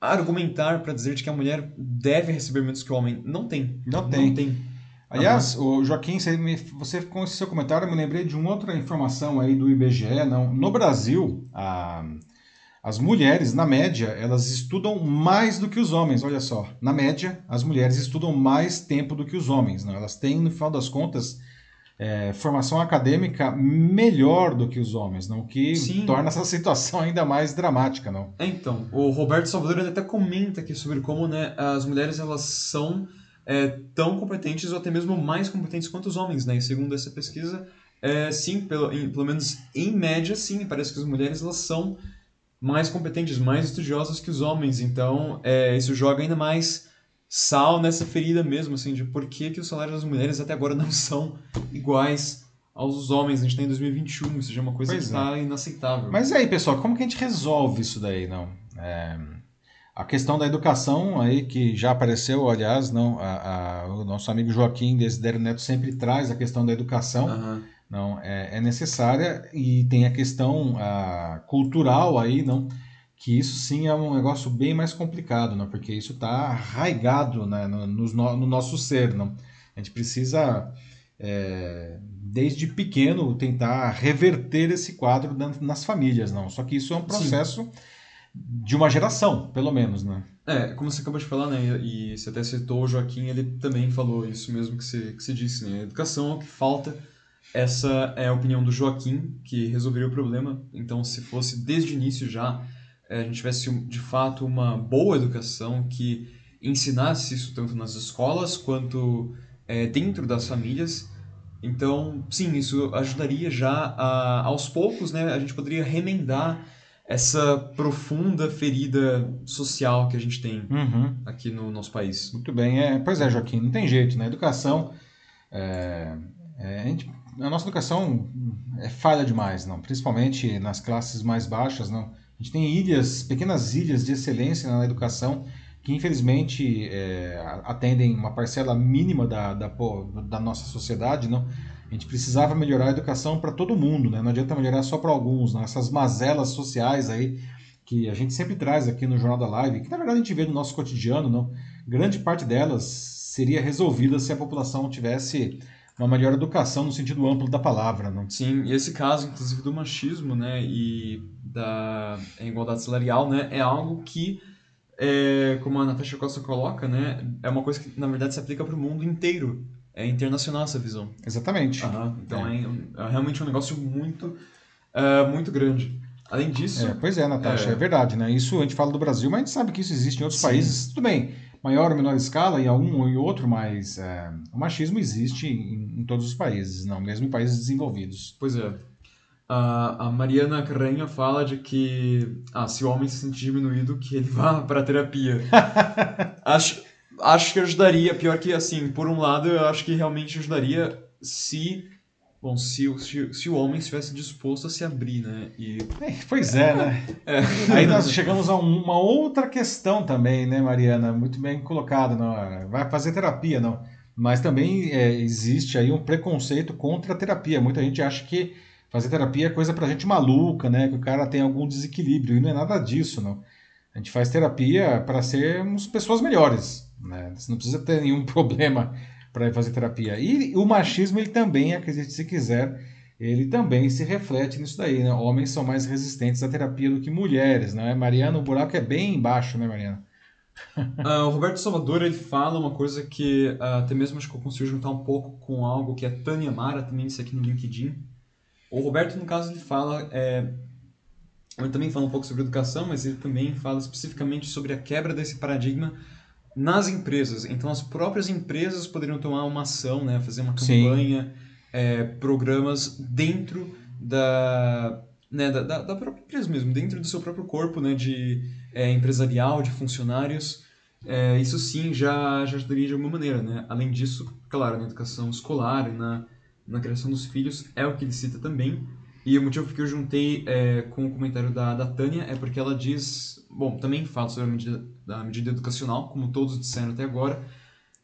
argumentar para dizer de que a mulher deve receber menos que o homem. Não tem. Não tem. Não tem. Aliás, o Joaquim, você, me- você com esse seu comentário, eu me lembrei de uma outra informação aí do IBGE. Não, no Brasil, a- as mulheres, na média, elas estudam mais do que os homens. Olha só, na média, as mulheres estudam mais tempo do que os homens. Não? Elas têm, no final das contas, é, formação acadêmica melhor do que os homens, não? O que Sim. torna essa situação ainda mais dramática, não? É, então, o Roberto Salvador até comenta aqui sobre como né, as mulheres elas são é, tão competentes ou até mesmo mais competentes quanto os homens, né? E segundo essa pesquisa, é, sim, pelo, em- pelo menos em média, sim, parece que as mulheres elas são mais competentes, mais estudiosas que os homens. Então, é, isso joga ainda mais sal nessa ferida mesmo, assim, de por que, que os salários das mulheres até agora [laughs] não são iguais aos dos homens. A gente está em 2021, isso já é uma coisa Pois que está inaceitável. Mas e aí, pessoal, como que a gente resolve isso daí, não? É, a questão da educação aí, que já apareceu, aliás, não, a- a- o nosso amigo Joaquim Desidério Neto sempre traz a questão da educação, Aham. Não, é, é necessária, e tem a questão ah, cultural aí, não, que isso sim é um negócio bem mais complicado, não, porque isso está arraigado né, no, no- no nosso ser, não. A gente precisa, é, desde pequeno, tentar reverter esse quadro nas famílias, não. Só que isso é um processo de uma geração, pelo menos, né? É, como você acabou de falar, né, e você até citou o Joaquim, ele também falou isso mesmo que você, que você disse, né, a educação é o que falta, essa é a opinião do Joaquim, que resolveria o problema, então se fosse desde o início já, é, a gente tivesse de fato uma boa educação que ensinasse isso tanto nas escolas quanto é, dentro das famílias, então, sim, isso ajudaria já a, aos poucos, né, a gente poderia remendar essa profunda ferida social que a gente tem uhum. aqui no nosso país. Muito bem. É, pois é, Joaquim, não tem jeito, né? Educação. É, é, a, gente, a, nossa educação é falha demais, não? principalmente nas classes mais baixas. Não? A gente tem ilhas, pequenas ilhas de excelência na educação que infelizmente é, atendem uma parcela mínima da, da, da nossa sociedade. Não? A gente precisava melhorar a educação para todo mundo, né? Não adianta melhorar só para alguns, né? Essas mazelas sociais aí que a gente sempre traz aqui no Jornal da Live, que na verdade a gente vê no nosso cotidiano, não? Grande parte delas seria resolvida se a população tivesse uma melhor educação no sentido amplo da palavra, não? Sim, e esse caso, inclusive, do machismo, né, e da igualdade salarial, né, é algo que, é, como a Natasha Costa coloca, né, é uma coisa que, na verdade, se aplica para o mundo inteiro é internacional essa visão. Exatamente. Uhum. Então é. É, é. realmente um negócio muito, uh, muito grande. Além disso. É, pois é, Natasha, é... é... verdade, né? Isso a gente fala do Brasil, mas a gente sabe que isso existe em outros Sim. países. Tudo bem, maior ou menor escala, em um ou em outro, mas é, o machismo existe em, em, todos os países, não, mesmo em países desenvolvidos. Pois é. A, a Mariana Carranha fala de que ah, se o homem se sente diminuído, que ele [laughs] vá para terapia. [laughs] Acho acho que ajudaria, pior que assim, por um lado, eu acho que realmente ajudaria se Bom, se, se, se o homem estivesse disposto a se abrir, né? E... É, pois é, né? É. Aí nós chegamos a uma outra questão também, né, Mariana? Muito bem colocada. Não? Vai fazer terapia, não. Mas também é, existe aí um preconceito contra a terapia. Muita gente acha que fazer terapia é coisa pra gente maluca, né? Que o cara tem algum desequilíbrio. E não é nada disso, não. A gente faz terapia para sermos pessoas melhores. Né? Você não precisa ter nenhum [laughs] problema para fazer terapia. E o machismo, ele também, acredite se quiser, ele também se reflete nisso daí. Né? Homens são mais resistentes à terapia do que mulheres. Né? Mariana, o buraco é bem embaixo, né, Mariana? uh, [laughs] o Roberto Salvador ele fala uma coisa que uh, até mesmo acho que eu consigo juntar um pouco com algo que a Tânia Mara também disse aqui no LinkedIn. O Roberto, no caso, ele fala. É, ele também fala um pouco sobre educação, mas ele também fala especificamente sobre a quebra desse paradigma nas empresas. Então, as próprias empresas poderiam tomar uma ação, né, fazer uma campanha, é, programas dentro da, né, da, da, própria empresa mesmo, dentro do seu próprio corpo né, de é, empresarial, de funcionários. É, isso sim já, já ajudaria de alguma maneira. Né? Além disso, claro, na educação escolar, na, na criação dos filhos, é o que ele cita também. E o motivo que eu juntei é, com o comentário da, da Tânia é porque ela diz bom, também fala sobre a medida, da medida educacional, como todos disseram até agora,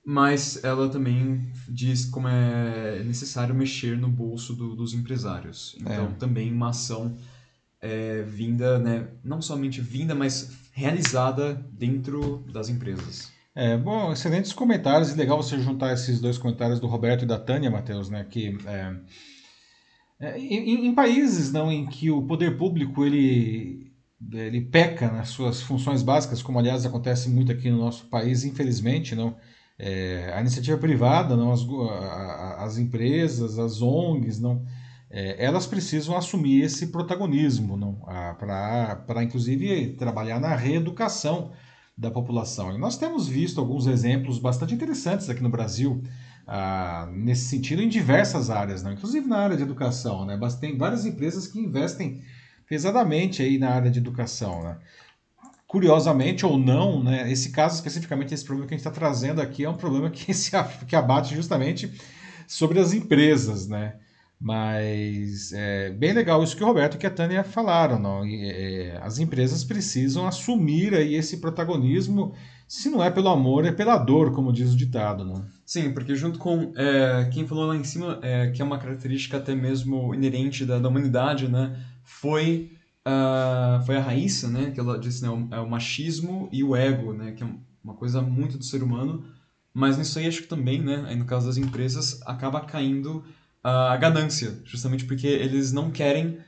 mas ela também diz como é necessário mexer no bolso do, dos empresários. Então, é. também uma ação é, vinda, né, não somente vinda, mas realizada dentro das empresas. É, bom, excelentes comentários e legal você juntar esses dois comentários do Roberto e da Tânia, Matheus, né, que é, é, em, em, países não em que o poder público ele ele peca nas suas funções básicas, como aliás acontece muito aqui no nosso país, infelizmente, não. É, a iniciativa privada, não, as, as empresas, as ONGs, não, é, elas precisam assumir esse protagonismo, não, para inclusive trabalhar na reeducação da população. E nós temos visto alguns exemplos bastante interessantes aqui no Brasil. Ah, nesse sentido em diversas áreas, não? inclusive na área de educação. Né? Tem várias empresas que investem pesadamente aí na área de educação. Né? Curiosamente ou não, né, esse caso especificamente, esse problema que a gente está trazendo aqui é um problema que, [laughs] se, que abate justamente sobre as empresas, né? Mas é bem legal isso que o Roberto e a Tânia falaram. Não? E, é, as empresas precisam assumir aí esse protagonismo, se não é pelo amor, é pela dor, como diz o ditado. Não? Sim, porque junto com é, quem falou lá em cima, é, que é uma característica até mesmo inerente da, da humanidade, né? foi, uh, foi a Raíssa, né, que ela disse, né, o, é o machismo e o ego, né, que é uma coisa muito do ser humano, mas nisso aí acho que também, né, aí no caso das empresas, acaba caindo a ganância, justamente porque eles não querem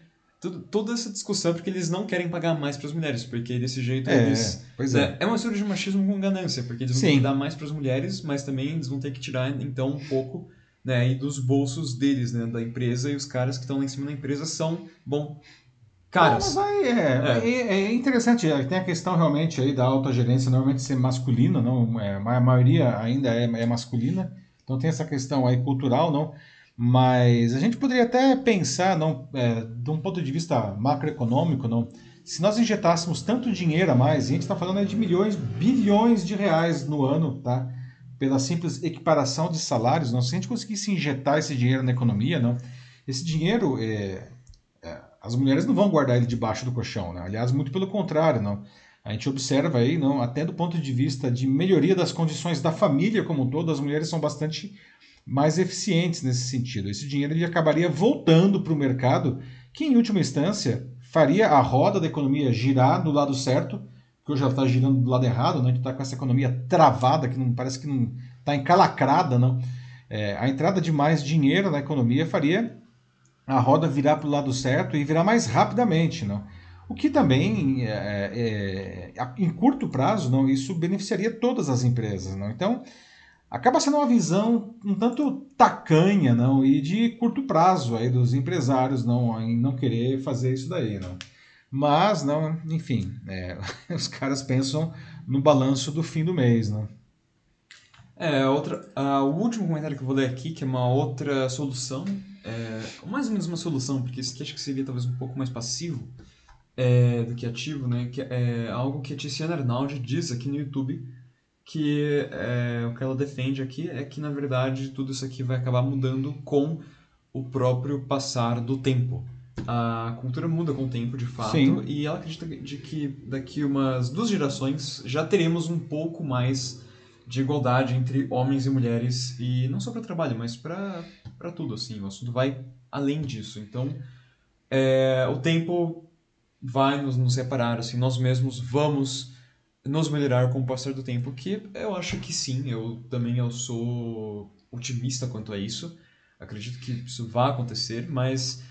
toda essa discussão porque eles não querem pagar mais para as mulheres, porque desse jeito é, eles. Pois é. é. é uma mistura de machismo com ganância, porque eles vão Sim. ter que dar mais para as mulheres, mas também eles vão ter que tirar então um pouco né, dos bolsos deles, né, da empresa, e os caras que estão lá em cima da empresa são, bom, caras. Não, mas aí é, é. é interessante, é, tem a questão realmente aí da alta gerência normalmente ser masculina, não, é, a maioria ainda é, é masculina, então tem essa questão aí cultural, não. Mas a gente poderia até pensar, não, é, de um ponto de vista macroeconômico, não, se nós injetássemos tanto dinheiro a mais, e a gente está falando de milhões, bilhões de reais no ano, tá? Pela simples equiparação de salários, não, se a gente conseguisse injetar esse dinheiro na economia, não, esse dinheiro, é, é, as mulheres não vão guardar ele debaixo do colchão, né? Aliás, muito pelo contrário, não. A gente observa aí, não, até do ponto de vista de melhoria das condições da família como um todo, as mulheres são bastante mais eficientes nesse sentido. Esse dinheiro ele acabaria voltando para o mercado, que em última instância faria a roda da economia girar do lado certo, que hoje ela está girando do lado errado, né? a gente está com essa economia travada, que não parece que não está encalacrada. Não? É, a entrada de mais dinheiro na economia faria a roda virar para o lado certo e virar mais rapidamente. Não? O que também, é, é, em curto prazo, não, isso beneficiaria todas as empresas. Não? Então, acaba sendo uma visão um tanto tacanha não e de curto prazo aí dos empresários não em não querer fazer isso daí não. Mas não enfim é, [laughs] os caras pensam no balanço do fim do mês não. É outra uh, o último comentário que eu vou ler aqui que é uma outra solução é, mais ou menos uma solução porque esse aqui acho que seria talvez um pouco mais passivo é, do que ativo né que é algo que a Tiziana Arnaldi diz aqui no YouTube que é, o que ela defende aqui é que, na verdade, tudo isso aqui vai acabar mudando com o próprio passar do tempo. A cultura muda com o tempo, de fato, Sim. e ela acredita de que daqui umas duas gerações já teremos um pouco mais de igualdade entre homens e mulheres, e não só para trabalho, mas para tudo, assim, o assunto vai além disso. Então, é, o tempo vai nos, nos separar, assim, nós mesmos vamos nos melhorar com o passar do tempo, que eu acho que sim, eu também eu sou otimista quanto a isso. Acredito que isso vai acontecer, mas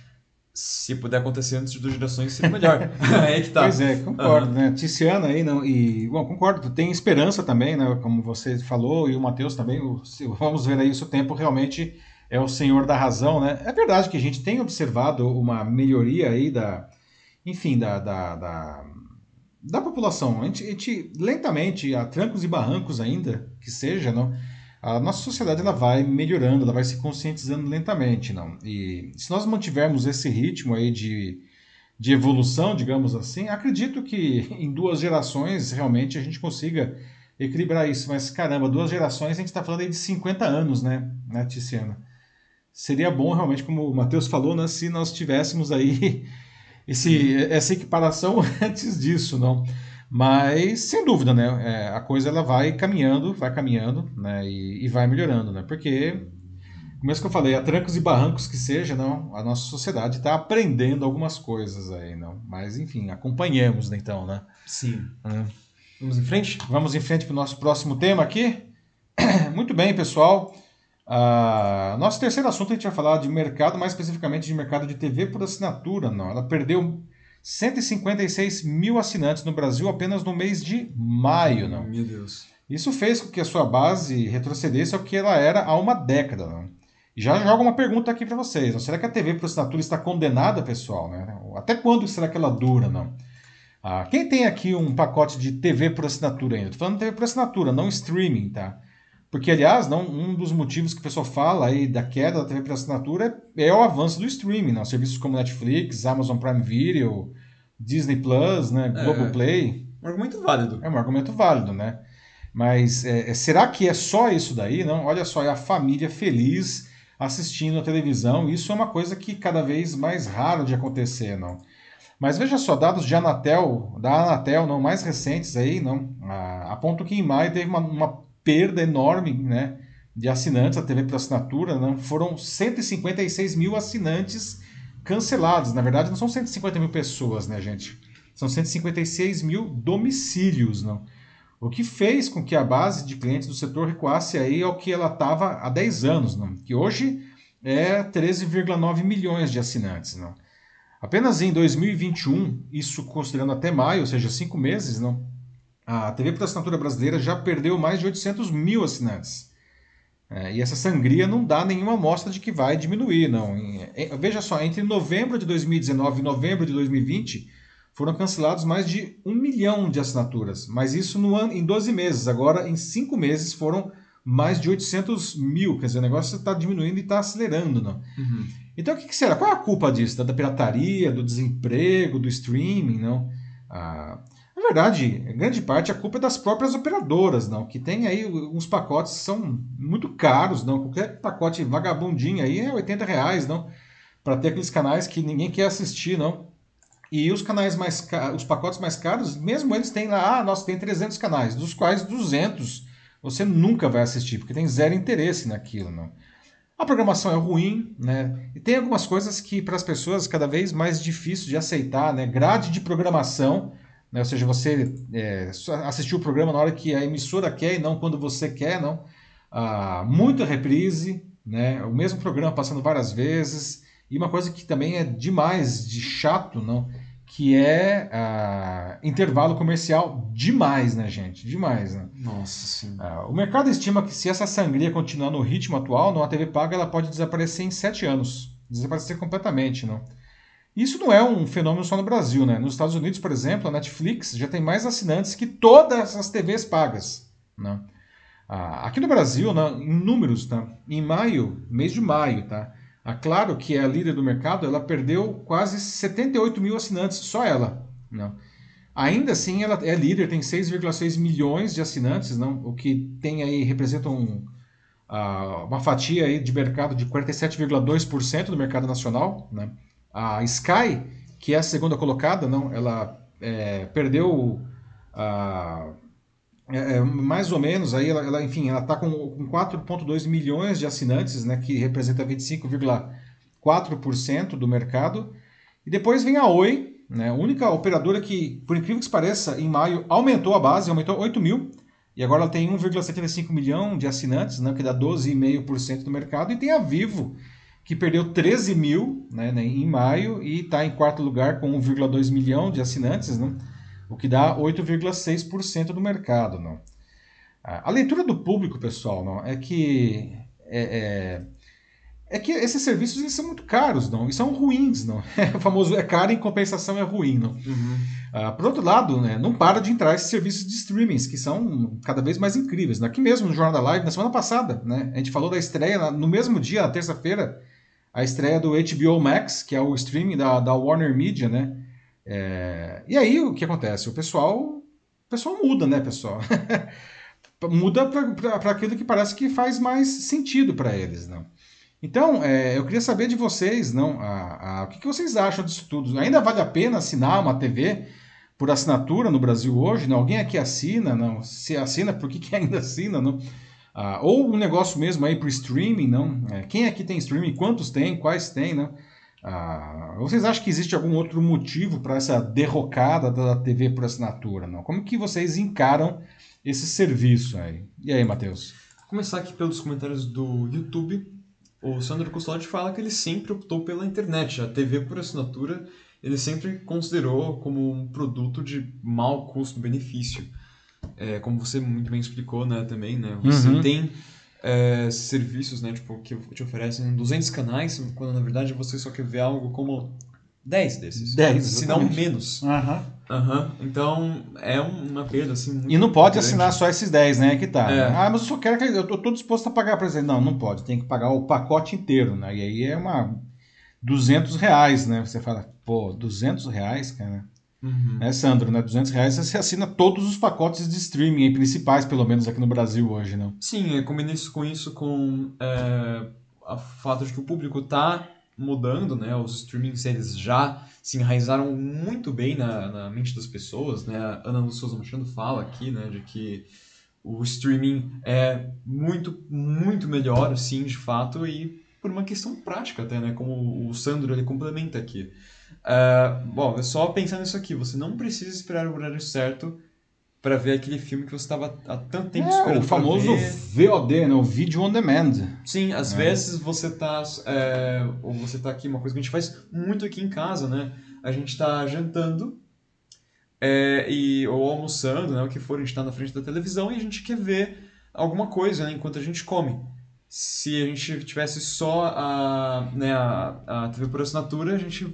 se puder acontecer antes de duas gerações seria melhor. [laughs] [laughs] é que tá. Pois é, concordo, uhum. né? Tiziana aí não e bom, concordo, tem esperança também, né, como você falou e o Matheus também, o, vamos ver aí se o tempo realmente é o senhor da razão, né? É verdade que a gente tem observado uma melhoria aí da enfim, da, da, da da população. A gente, a gente, lentamente, a trancos e barrancos ainda, que seja, não, a nossa sociedade ela vai melhorando, ela vai se conscientizando lentamente. não. E se nós mantivermos esse ritmo aí de, de evolução, digamos assim, acredito que em duas gerações realmente a gente consiga equilibrar isso. Mas caramba, duas gerações a gente está falando aí de 50 anos, né, né? Seria bom realmente, como o Matheus falou, né, se nós tivéssemos aí esse, essa equiparação [laughs] antes disso, não. Mas, sem dúvida, né, é, a coisa ela vai caminhando, vai caminhando, né, e, e vai melhorando, né, porque, como é que eu falei, a trancos e barrancos que seja, não, a nossa sociedade está aprendendo algumas coisas aí, não. Mas, enfim, acompanhemos, né, então, né. Sim. Hum. Vamos em frente? Vamos em frente para o nosso próximo tema aqui. [clears throat] Muito bem, pessoal. Uh, nosso terceiro assunto a gente vai falar de mercado, mais especificamente de mercado de TV por assinatura. Não, ela perdeu 156 mil assinantes no Brasil apenas no mês de maio. Não. Meu Deus. Isso fez com que a sua base retrocedesse ao que ela era há uma década. Não. E já joga uma pergunta aqui para vocês. Não? Será que a TV por assinatura está condenada, pessoal? Né? Até quando será que ela dura? Não? Ah, quem tem aqui um pacote de TV por assinatura ainda? Estou falando TV por assinatura, não streaming, tá? Porque, aliás, não, um dos motivos que o pessoal fala aí da queda da TV por assinatura é, é o avanço do streaming, né? Serviços como Netflix, Amazon Prime Video, Disney Plus, né? Globoplay. É um argumento válido. É um argumento válido, né? Mas é, será que é só isso daí? Não, olha só, é a família feliz assistindo a televisão. Isso é uma coisa que cada vez mais raro de acontecer, não. Mas veja só, dados de Anatel, da Anatel, não mais recentes aí, não, apontam que em maio teve uma, uma perda enorme né, de assinantes, a TV por assinatura, né, foram 156 mil assinantes cancelados. Na verdade, não são 150 mil pessoas, né, gente? São 156 mil domicílios, não? O que fez com que a base de clientes do setor recuasse aí ao que ela estava há 10 anos, não? que hoje é 13,9 milhões de assinantes. Não? Apenas em 2021, isso considerando até maio, ou seja, cinco meses, não, a TV por assinatura brasileira já perdeu mais de 800 mil assinantes. É, e essa sangria não dá nenhuma amostra de que vai diminuir, não. Veja só, entre novembro de 2019 e novembro de 2020, foram cancelados mais de um milhão de assinaturas. Mas isso no ano, em 12 meses. Agora, em cinco meses, foram mais de 800 mil. Quer dizer, o negócio está diminuindo e está acelerando. Não? Uhum. Então, o que, que, será? Qual é a culpa disso? Da, pirataria, do desemprego, do streaming? Não? Ah, na verdade, grande parte a culpa é das próprias operadoras, não, que tem aí uns pacotes que são muito caros, não. Qualquer pacote vagabundinho aí é 80 reais, não, para ter aqueles canais que ninguém quer assistir, não. E os canais mais os pacotes mais caros, mesmo eles têm lá, ah, nossa, tem 300 canais, dos quais 200 você nunca vai assistir, porque tem zero interesse naquilo, não. A programação é ruim, né? E tem algumas coisas que para as pessoas cada vez mais difícil de aceitar, né? Grade de programação, né? Ou seja, você é, assistir o programa na hora que a emissora quer e não quando você quer, não. Ah, muita reprise, né? O mesmo programa passando várias vezes. E uma coisa que também é demais de chato, não, que é uh, intervalo comercial demais, né, gente? Demais, né? Nossa, sim. Uh, o mercado estima que se essa sangria continuar no ritmo atual, não, a TV paga ela pode desaparecer em sete anos. Desaparecer completamente, não? Isso não é um fenômeno só no Brasil, né? Nos Estados Unidos, por exemplo, a Netflix já tem mais assinantes que todas as TVs pagas, né? Uh, aqui no Brasil, né, em números, tá? Em maio, mês de maio, tá? A Claro, que é a líder do mercado, ela perdeu quase 78 mil assinantes, só ela. Não. Ainda assim, ela é líder, tem 6,6 milhões de assinantes, não? o que tem aí representa um, uh, uma fatia aí de mercado de 47,2% do mercado nacional. Né? A Sky, que é a segunda colocada, não, ela é, perdeu uh, é, é, mais ou menos, aí ela, ela enfim, ela está com, com 4,2 milhões de assinantes, né, que representa 25,4% do mercado. E depois vem a Oi, né, a única operadora que, por incrível que pareça, em maio aumentou a base, aumentou 8 mil, e agora ela tem 1,75 milhão de assinantes, né, que dá 12,5% do mercado. E tem a Vivo, que perdeu 13 mil né, né em maio e está em quarto lugar com 1,2 milhão de assinantes. Né? o que dá 8,6% do mercado. Não? A leitura do público, pessoal, não, é que é, é, é que esses serviços eles são muito caros, não, e são ruins, não. o [laughs] famoso é caro em compensação é ruim, não. Uhum. Ah, por outro lado, né, não para de entrar esses serviços de streamings que são cada vez mais incríveis. Aqui mesmo no Jornal da Live, na semana passada, né, a gente falou da estreia no mesmo dia, na terça-feira, a estreia do HBO Max, que é o streaming da, da Warner Media, né? É, e aí o que acontece? O pessoal, o pessoal muda, né, pessoal? [laughs] muda para aquilo que parece que faz mais sentido para eles, não? Então, é, eu queria saber de vocês, não? A, a, o que, que, vocês acham disso tudo? Ainda vale a pena assinar uma TV por assinatura no Brasil hoje? Não? Alguém aqui assina? Não? Se assina, por que, que ainda assina? Não? Ah, ou um negócio mesmo aí para streaming, não? É, quem aqui tem streaming? Quantos tem? Quais tem? Não? Ah, vocês acham que existe algum outro motivo para essa derrocada da TV por assinatura? Não? Como que vocês encaram esse serviço aí? E aí, Matheus? Vou começar aqui pelos comentários do YouTube. O Sandro Custódio fala que ele sempre optou pela internet. A TV por assinatura ele sempre considerou como um produto de mau custo-benefício. É, como você muito bem explicou né, também, né? Você uhum. tem é, serviços, né, tipo, que te oferecem 200 canais, quando na verdade você só quer ver algo como 10 desses. 10, se não menos. Uhum. Uhum. Então, é uma perda, assim, E não pode grande. assinar só esses 10, né, que tá. É. Ah, mas eu só quero que... Eu tô, disposto a pagar para exemplo. Não, não pode. Tem que pagar o pacote inteiro, né? E aí é uma... 200 reais, né? Você fala, pô, 200 reais, cara... Uhum. Né, Sandro, né? 200 reais você assina todos os pacotes de streaming principais, pelo menos aqui no Brasil hoje, não? Sim, é, combina isso com isso com é, o fato de que o público está mudando, né? Os streamings eles já se enraizaram muito bem na, na mente das pessoas, né? A Ana Souza Machado fala aqui, né, de que o streaming é muito, muito melhor, sim, de fato, e por uma questão prática até, né? Como o Sandro ele complementa aqui. Uh, bom, é só pensando nisso aqui, você não precisa esperar o horário certo para ver aquele filme que você estava há tanto tempo é, esperando. O famoso VOD, né? o Video On Demand. Sim, às é. vezes você tá. É, ou você tá aqui, uma coisa que a gente faz muito aqui em casa, né? A gente tá jantando é, e, ou almoçando, né? O que for, a gente tá na frente da televisão e a gente quer ver alguma coisa né, enquanto a gente come. Se a gente tivesse só a, né, a, a TV por assinatura, a gente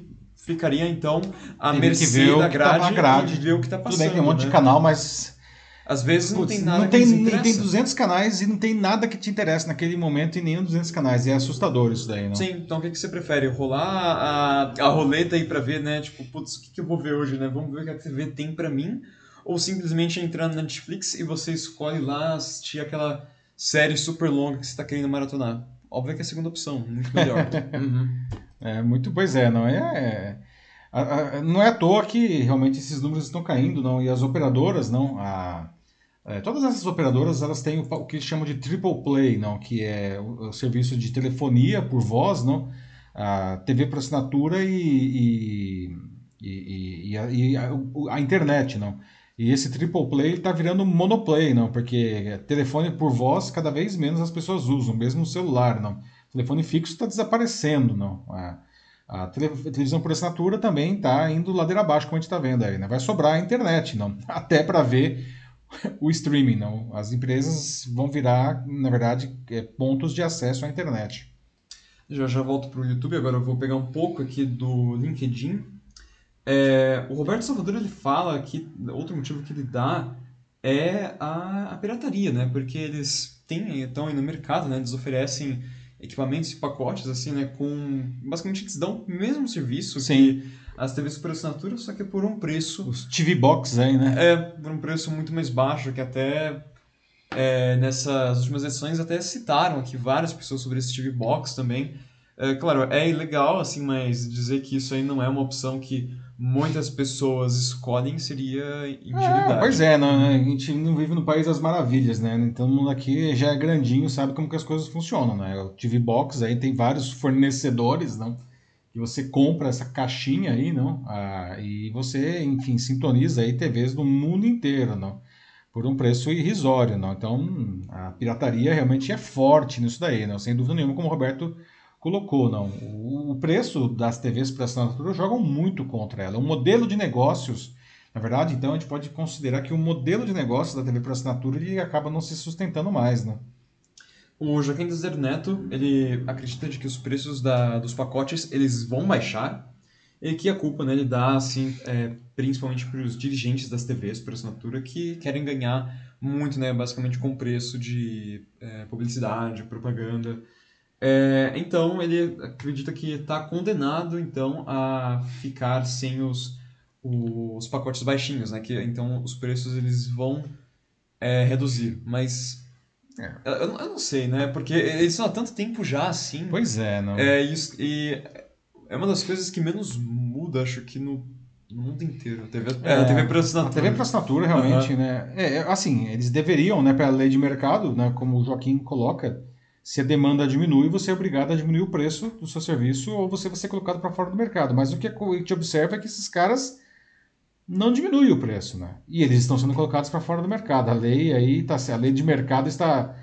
ficaria então à mercê da grade, tá grade e ver o que está passando. Tudo bem, tem um monte né? de canal, mas às vezes não tem nada não tem, que tem 200 canais e não tem nada que te interessa naquele momento em nenhum 200 canais. E é assustador isso daí, não? Sim, então o que, que você prefere? Rolar a, a roleta aí pra ver, né? Tipo, putz, o que, que eu vou ver hoje, né? Vamos ver o que a TV tem pra mim. Ou simplesmente entrar na Netflix e você escolhe lá assistir aquela série super longa que você está querendo maratonar. Óbvio que é a segunda opção, muito melhor. [laughs] uhum. É, muito, pois é, não é... é não é à toa que realmente esses números estão caindo, não? E as operadoras, não? A, é, todas essas operadoras elas têm o, o, que eles chamam de triple play, não? Que é o, o serviço de telefonia por voz, não? A TV por assinatura e, e, e, e a, e a, a, internet, não? E esse triple play está virando monoplay, não? Porque telefone por voz cada vez menos as pessoas usam, mesmo o celular, não? Telefone fixo está desaparecendo, não? A, a televisão por assinatura também está indo ladeira abaixo, como a gente está vendo aí, né? Vai sobrar a internet, não? [laughs] Até para ver o streaming, não? As empresas vão virar, na verdade, é, pontos de acesso à internet. Já já volto para o YouTube, agora eu vou pegar um pouco aqui do LinkedIn. É, o Roberto Salvador ele fala que outro motivo que ele dá é a, a pirataria, né? Porque eles têm, estão aí no mercado, né? Eles oferecem equipamentos e pacotes, assim, né? Com... Basicamente eles dão o mesmo serviço Sim. que as TVs por assinatura, só que por um preço... Os TV Box aí, né? É, por um preço muito mais baixo, que até... É, nessas últimas edições até citaram aqui várias pessoas sobre esse TV Box também. É, claro, é ilegal, assim, mas dizer que isso aí não é uma opção que muitas pessoas escolhem seria ingenuidade. É, pois é, né? a gente não vive no país das maravilhas, né? Então mundo aqui já é grandinho, sabe como que as coisas funcionam, né? O TV Box aí tem vários fornecedores, não? Que você compra essa caixinha aí, não? Ah, e você, enfim, sintoniza aí TVs do mundo inteiro, não? Por um preço irrisório, não? Então a pirataria realmente é forte nisso daí, não? Sem dúvida nenhuma, como o Roberto colocou, não. O preço das TVs para assinatura jogam muito contra ela. O modelo de negócios, na verdade, então a gente pode considerar que o modelo de negócios da TV por assinatura ele acaba não se sustentando mais, né? O Joaquim Dezer Neto, ele acredita de que os preços da, dos pacotes eles vão baixar e que a culpa né, ele dá assim, é, principalmente para os dirigentes das TVs por assinatura que querem ganhar muito, né, basicamente com preço de é, publicidade, propaganda. É, então ele acredita que está condenado então a ficar sem os, os pacotes baixinhos, né? Que então os preços eles vão é, reduzir, mas é. eu, eu, não sei, né? Porque eles estão há tanto tempo já assim. Pois é, não. É isso e é uma das coisas que menos muda, acho que no no mundo inteiro. A TV, é, a TV por assinatura. A TV por assinatura, realmente, uhum. né? É, assim, eles deveriam, né, pela lei de mercado, né, como o Joaquim coloca, se a demanda diminui, você é obrigado a diminuir o preço do seu serviço ou você vai ser colocado para fora do mercado. Mas o que a gente observa é que esses caras não diminuem o preço, né? E eles estão sendo colocados para fora do mercado. A lei aí tá, a lei de mercado está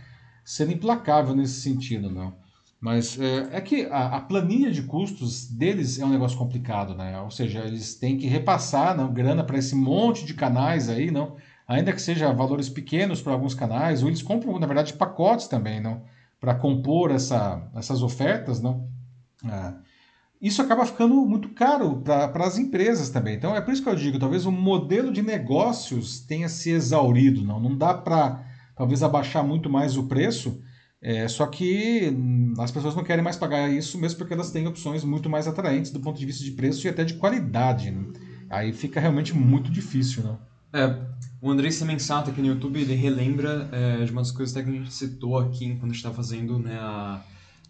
sendo implacável nesse sentido, não? Mas é, é que a, a, planilha de custos deles é um negócio complicado, né? Ou seja, eles têm que repassar não, grana para esse monte de canais aí, não? Ainda que seja valores pequenos para alguns canais, ou eles compram, na verdade, pacotes também, não? Para compor essa, essas ofertas, não? É, isso acaba ficando muito caro para as empresas também. Então é por isso que eu digo, talvez o modelo de negócios tenha se exaurido, não? Não dá para talvez abaixar muito mais o preço, é, só que as pessoas não querem mais pagar isso, mesmo porque elas têm opções muito mais atraentes do ponto de vista de preço e até de qualidade. Né? Aí fica realmente muito difícil, não? É, o Andrei Semensato aqui no YouTube, ele relembra é, de uma das coisas que a gente citou aqui quando a gente está fazendo né, a,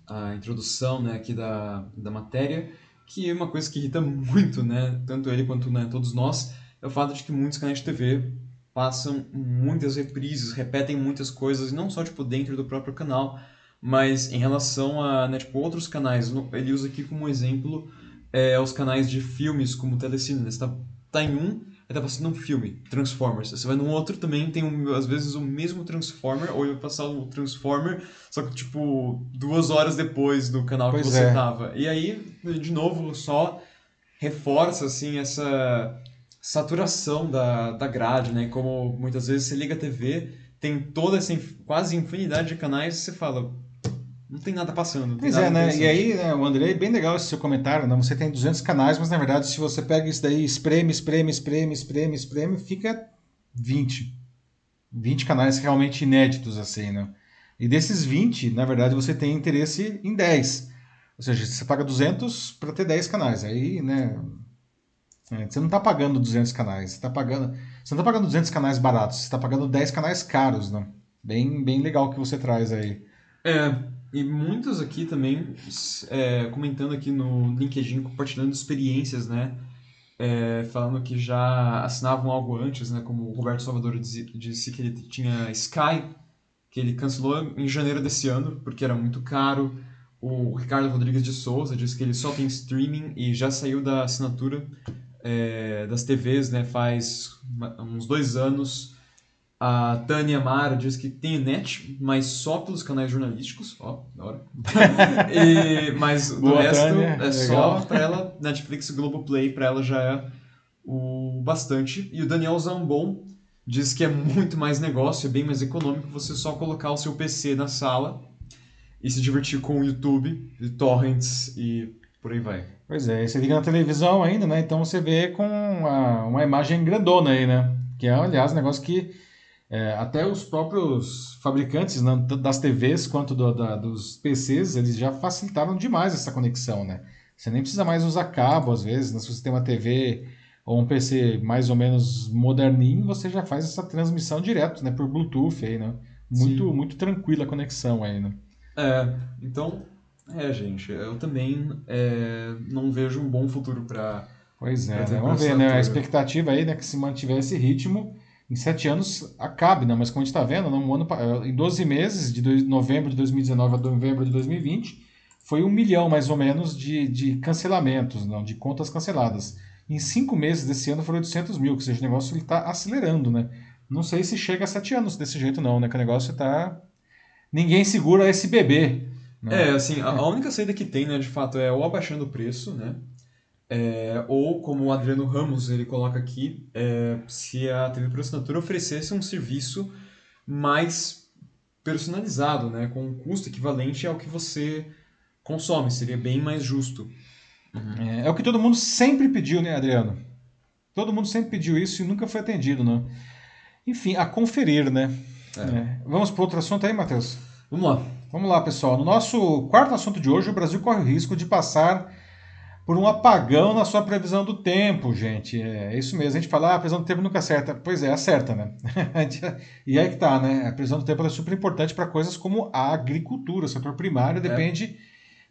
a introdução né, aqui da, da matéria, que é uma coisa que irrita [laughs] muito, né, tanto ele quanto né, todos nós, é o fato de que muitos canais de TV passam muitas reprises, repetem muitas coisas, não só tipo dentro do próprio canal, mas em relação a né, tipo, outros canais. Ele usa aqui como exemplo é, os canais de filmes como o Telecine. Está né, tá em um, Aí tá passando um filme, Transformers. Você vai num outro também, tem um, às vezes o mesmo Transformer, ou vai passar o Transformer, só que tipo, duas horas depois do canal pois que você é. tava. E aí, de novo, só reforça assim essa saturação da, da grade, né? Como muitas vezes você liga a TV, tem toda essa quase infinidade de canais e você fala, não tem nada passando. Pois é, né? E aí, né, o André, bem legal esse seu comentário, né? Você tem 200 canais, mas na verdade, se você pega isso daí, espreme, espreme, espreme, espreme, espreme, fica 20. 20 canais realmente inéditos, assim, né? E desses 20, na verdade, você tem interesse em 10. Ou seja, você paga 200 para ter 10 canais. Aí, né? É, você não está pagando 200 canais. Você, tá pagando, você não está pagando 200 canais baratos. Você está pagando 10 canais caros, né? Bem, bem legal que você traz aí. É, e muitos aqui também é, comentando aqui no LinkedIn, compartilhando experiências, né? É, falando que já assinavam algo antes, né? Como o Roberto Salvador disse que ele tinha Sky, que ele cancelou em janeiro desse ano, porque era muito caro. O Ricardo Rodrigues de Souza disse que ele só tem streaming e já saiu da assinatura é, das TVs, né? Faz uns dois anos. A Tânia Mara diz que tem net, mas só pelos canais jornalísticos. Ó, da hora. [laughs] e, mas o resto Tânia, é legal. só para ela, Netflix e Globoplay, para ela já é o bastante. E o Daniel Zambon diz que é muito mais negócio, é bem mais econômico você só colocar o seu PC na sala e se divertir com o YouTube, torrents e por aí vai. Pois é, você liga na televisão ainda, né? Então você vê com uma, uma imagem grandona aí, né? Que é, aliás, um negócio que é, até os próprios fabricantes né, das TVs quanto do, da, dos PCs, eles já facilitaram demais essa conexão, né? Você nem precisa mais usar cabo, às vezes, né? se você tem uma TV ou um PC mais ou menos moderninho, você já faz essa transmissão direto, né? Por Bluetooth aí, né? Muito, muito tranquila a conexão aí, né? É, então, é, gente, eu também é, não vejo um bom futuro para... Pois é, né? vamos ver, né? A expectativa aí, né, que se mantiver esse ritmo em sete anos acabe, né? Mas como a gente está vendo, um ano, em 12 meses, de novembro de 2019 a novembro de 2020, foi um milhão mais ou menos de, de cancelamentos, não, de contas canceladas. Em cinco meses desse ano foram 800 mil, ou seja, o negócio está acelerando, né? Não sei se chega a sete anos desse jeito não, né? Que o negócio está... Ninguém segura esse bebê. Né? É, assim, a, a única saída que tem, né, de fato, é ou abaixando o preço, né? É, ou, como o Adriano Ramos ele coloca aqui, é, se a TV por assinatura oferecesse um serviço mais personalizado, né, com um custo equivalente ao que você consome, seria bem mais justo. Uhum. É, é, o que todo mundo sempre pediu, né, Adriano? Todo mundo sempre pediu isso e nunca foi atendido, né? Enfim, a conferir, né? É. É. Vamos para outro assunto aí, Matheus? Vamos lá. Vamos lá, pessoal. No nosso quarto assunto de hoje, o Brasil corre o risco de passar por um apagão na sua previsão do tempo, gente. É isso mesmo. A gente fala, ah, a previsão do tempo nunca acerta. Pois é, acerta, né? [laughs] e aí que tá, né? A previsão do tempo é super importante para coisas como a agricultura. O setor primário depende é.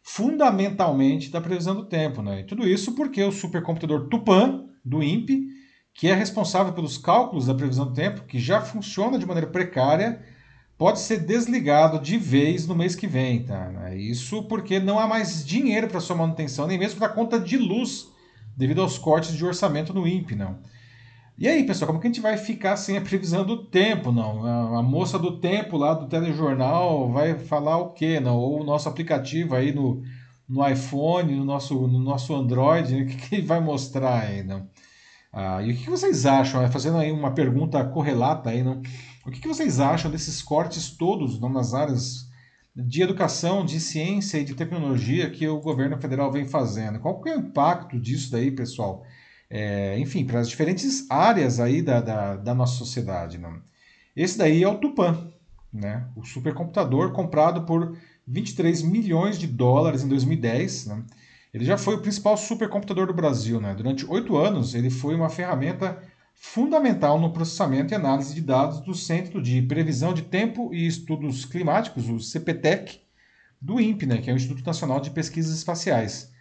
fundamentalmente da previsão do tempo, né? E tudo isso porque o supercomputador Tupan, do INPE, que é responsável pelos cálculos da previsão do tempo, que já funciona de maneira precária, pode ser desligado de vez no mês que vem, tá? Isso porque não há mais dinheiro para sua manutenção, nem mesmo para conta de luz, devido aos cortes de orçamento no INPE, não. E aí, pessoal, como que a gente vai ficar sem a previsão do tempo, não? A, a moça do tempo lá do telejornal vai falar o quê, não? Ou o nosso aplicativo aí no, no iPhone, no nosso, no nosso Android, [laughs] o que, que ele vai mostrar aí, não? Ah, e o que vocês acham? Fazendo aí uma pergunta correlata aí, não? O que vocês acham desses cortes todos não, nas áreas de educação, de ciência e de tecnologia que o governo federal vem fazendo? Qual que é o impacto disso daí, pessoal? É, enfim, para as diferentes áreas aí da, da, da nossa sociedade. Né? Esse daí é o Tupan, né? o supercomputador comprado por 23 milhões de dólares em 2010. Né? Ele já foi o principal supercomputador do Brasil. Né? Durante oito anos, ele foi uma ferramenta fundamental no processamento e análise de dados do Centro de Previsão de Tempo e Estudos Climáticos, o CPTEC, do INPE, né, que é o Instituto Nacional de Pesquisas Espaciais.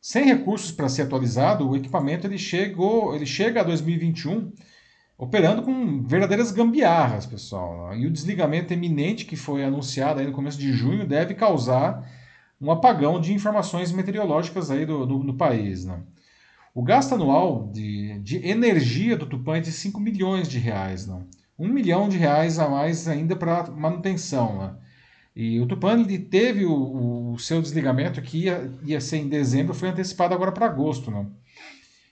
Sem recursos para ser atualizado, o equipamento ele chegou, ele chega a 2021 operando com verdadeiras gambiarras, pessoal. E o desligamento eminente que foi anunciado aí no começo de junho deve causar um apagão de informações meteorológicas aí do, do, do país. Né? O gasto anual de, de energia do Tupã é de 5 milhões de reais, não. 1 milhão de reais a mais ainda para manutenção. Né? E o Tupã ele teve o, o, seu desligamento que ia, ia ser em dezembro, foi antecipado agora para agosto. Não?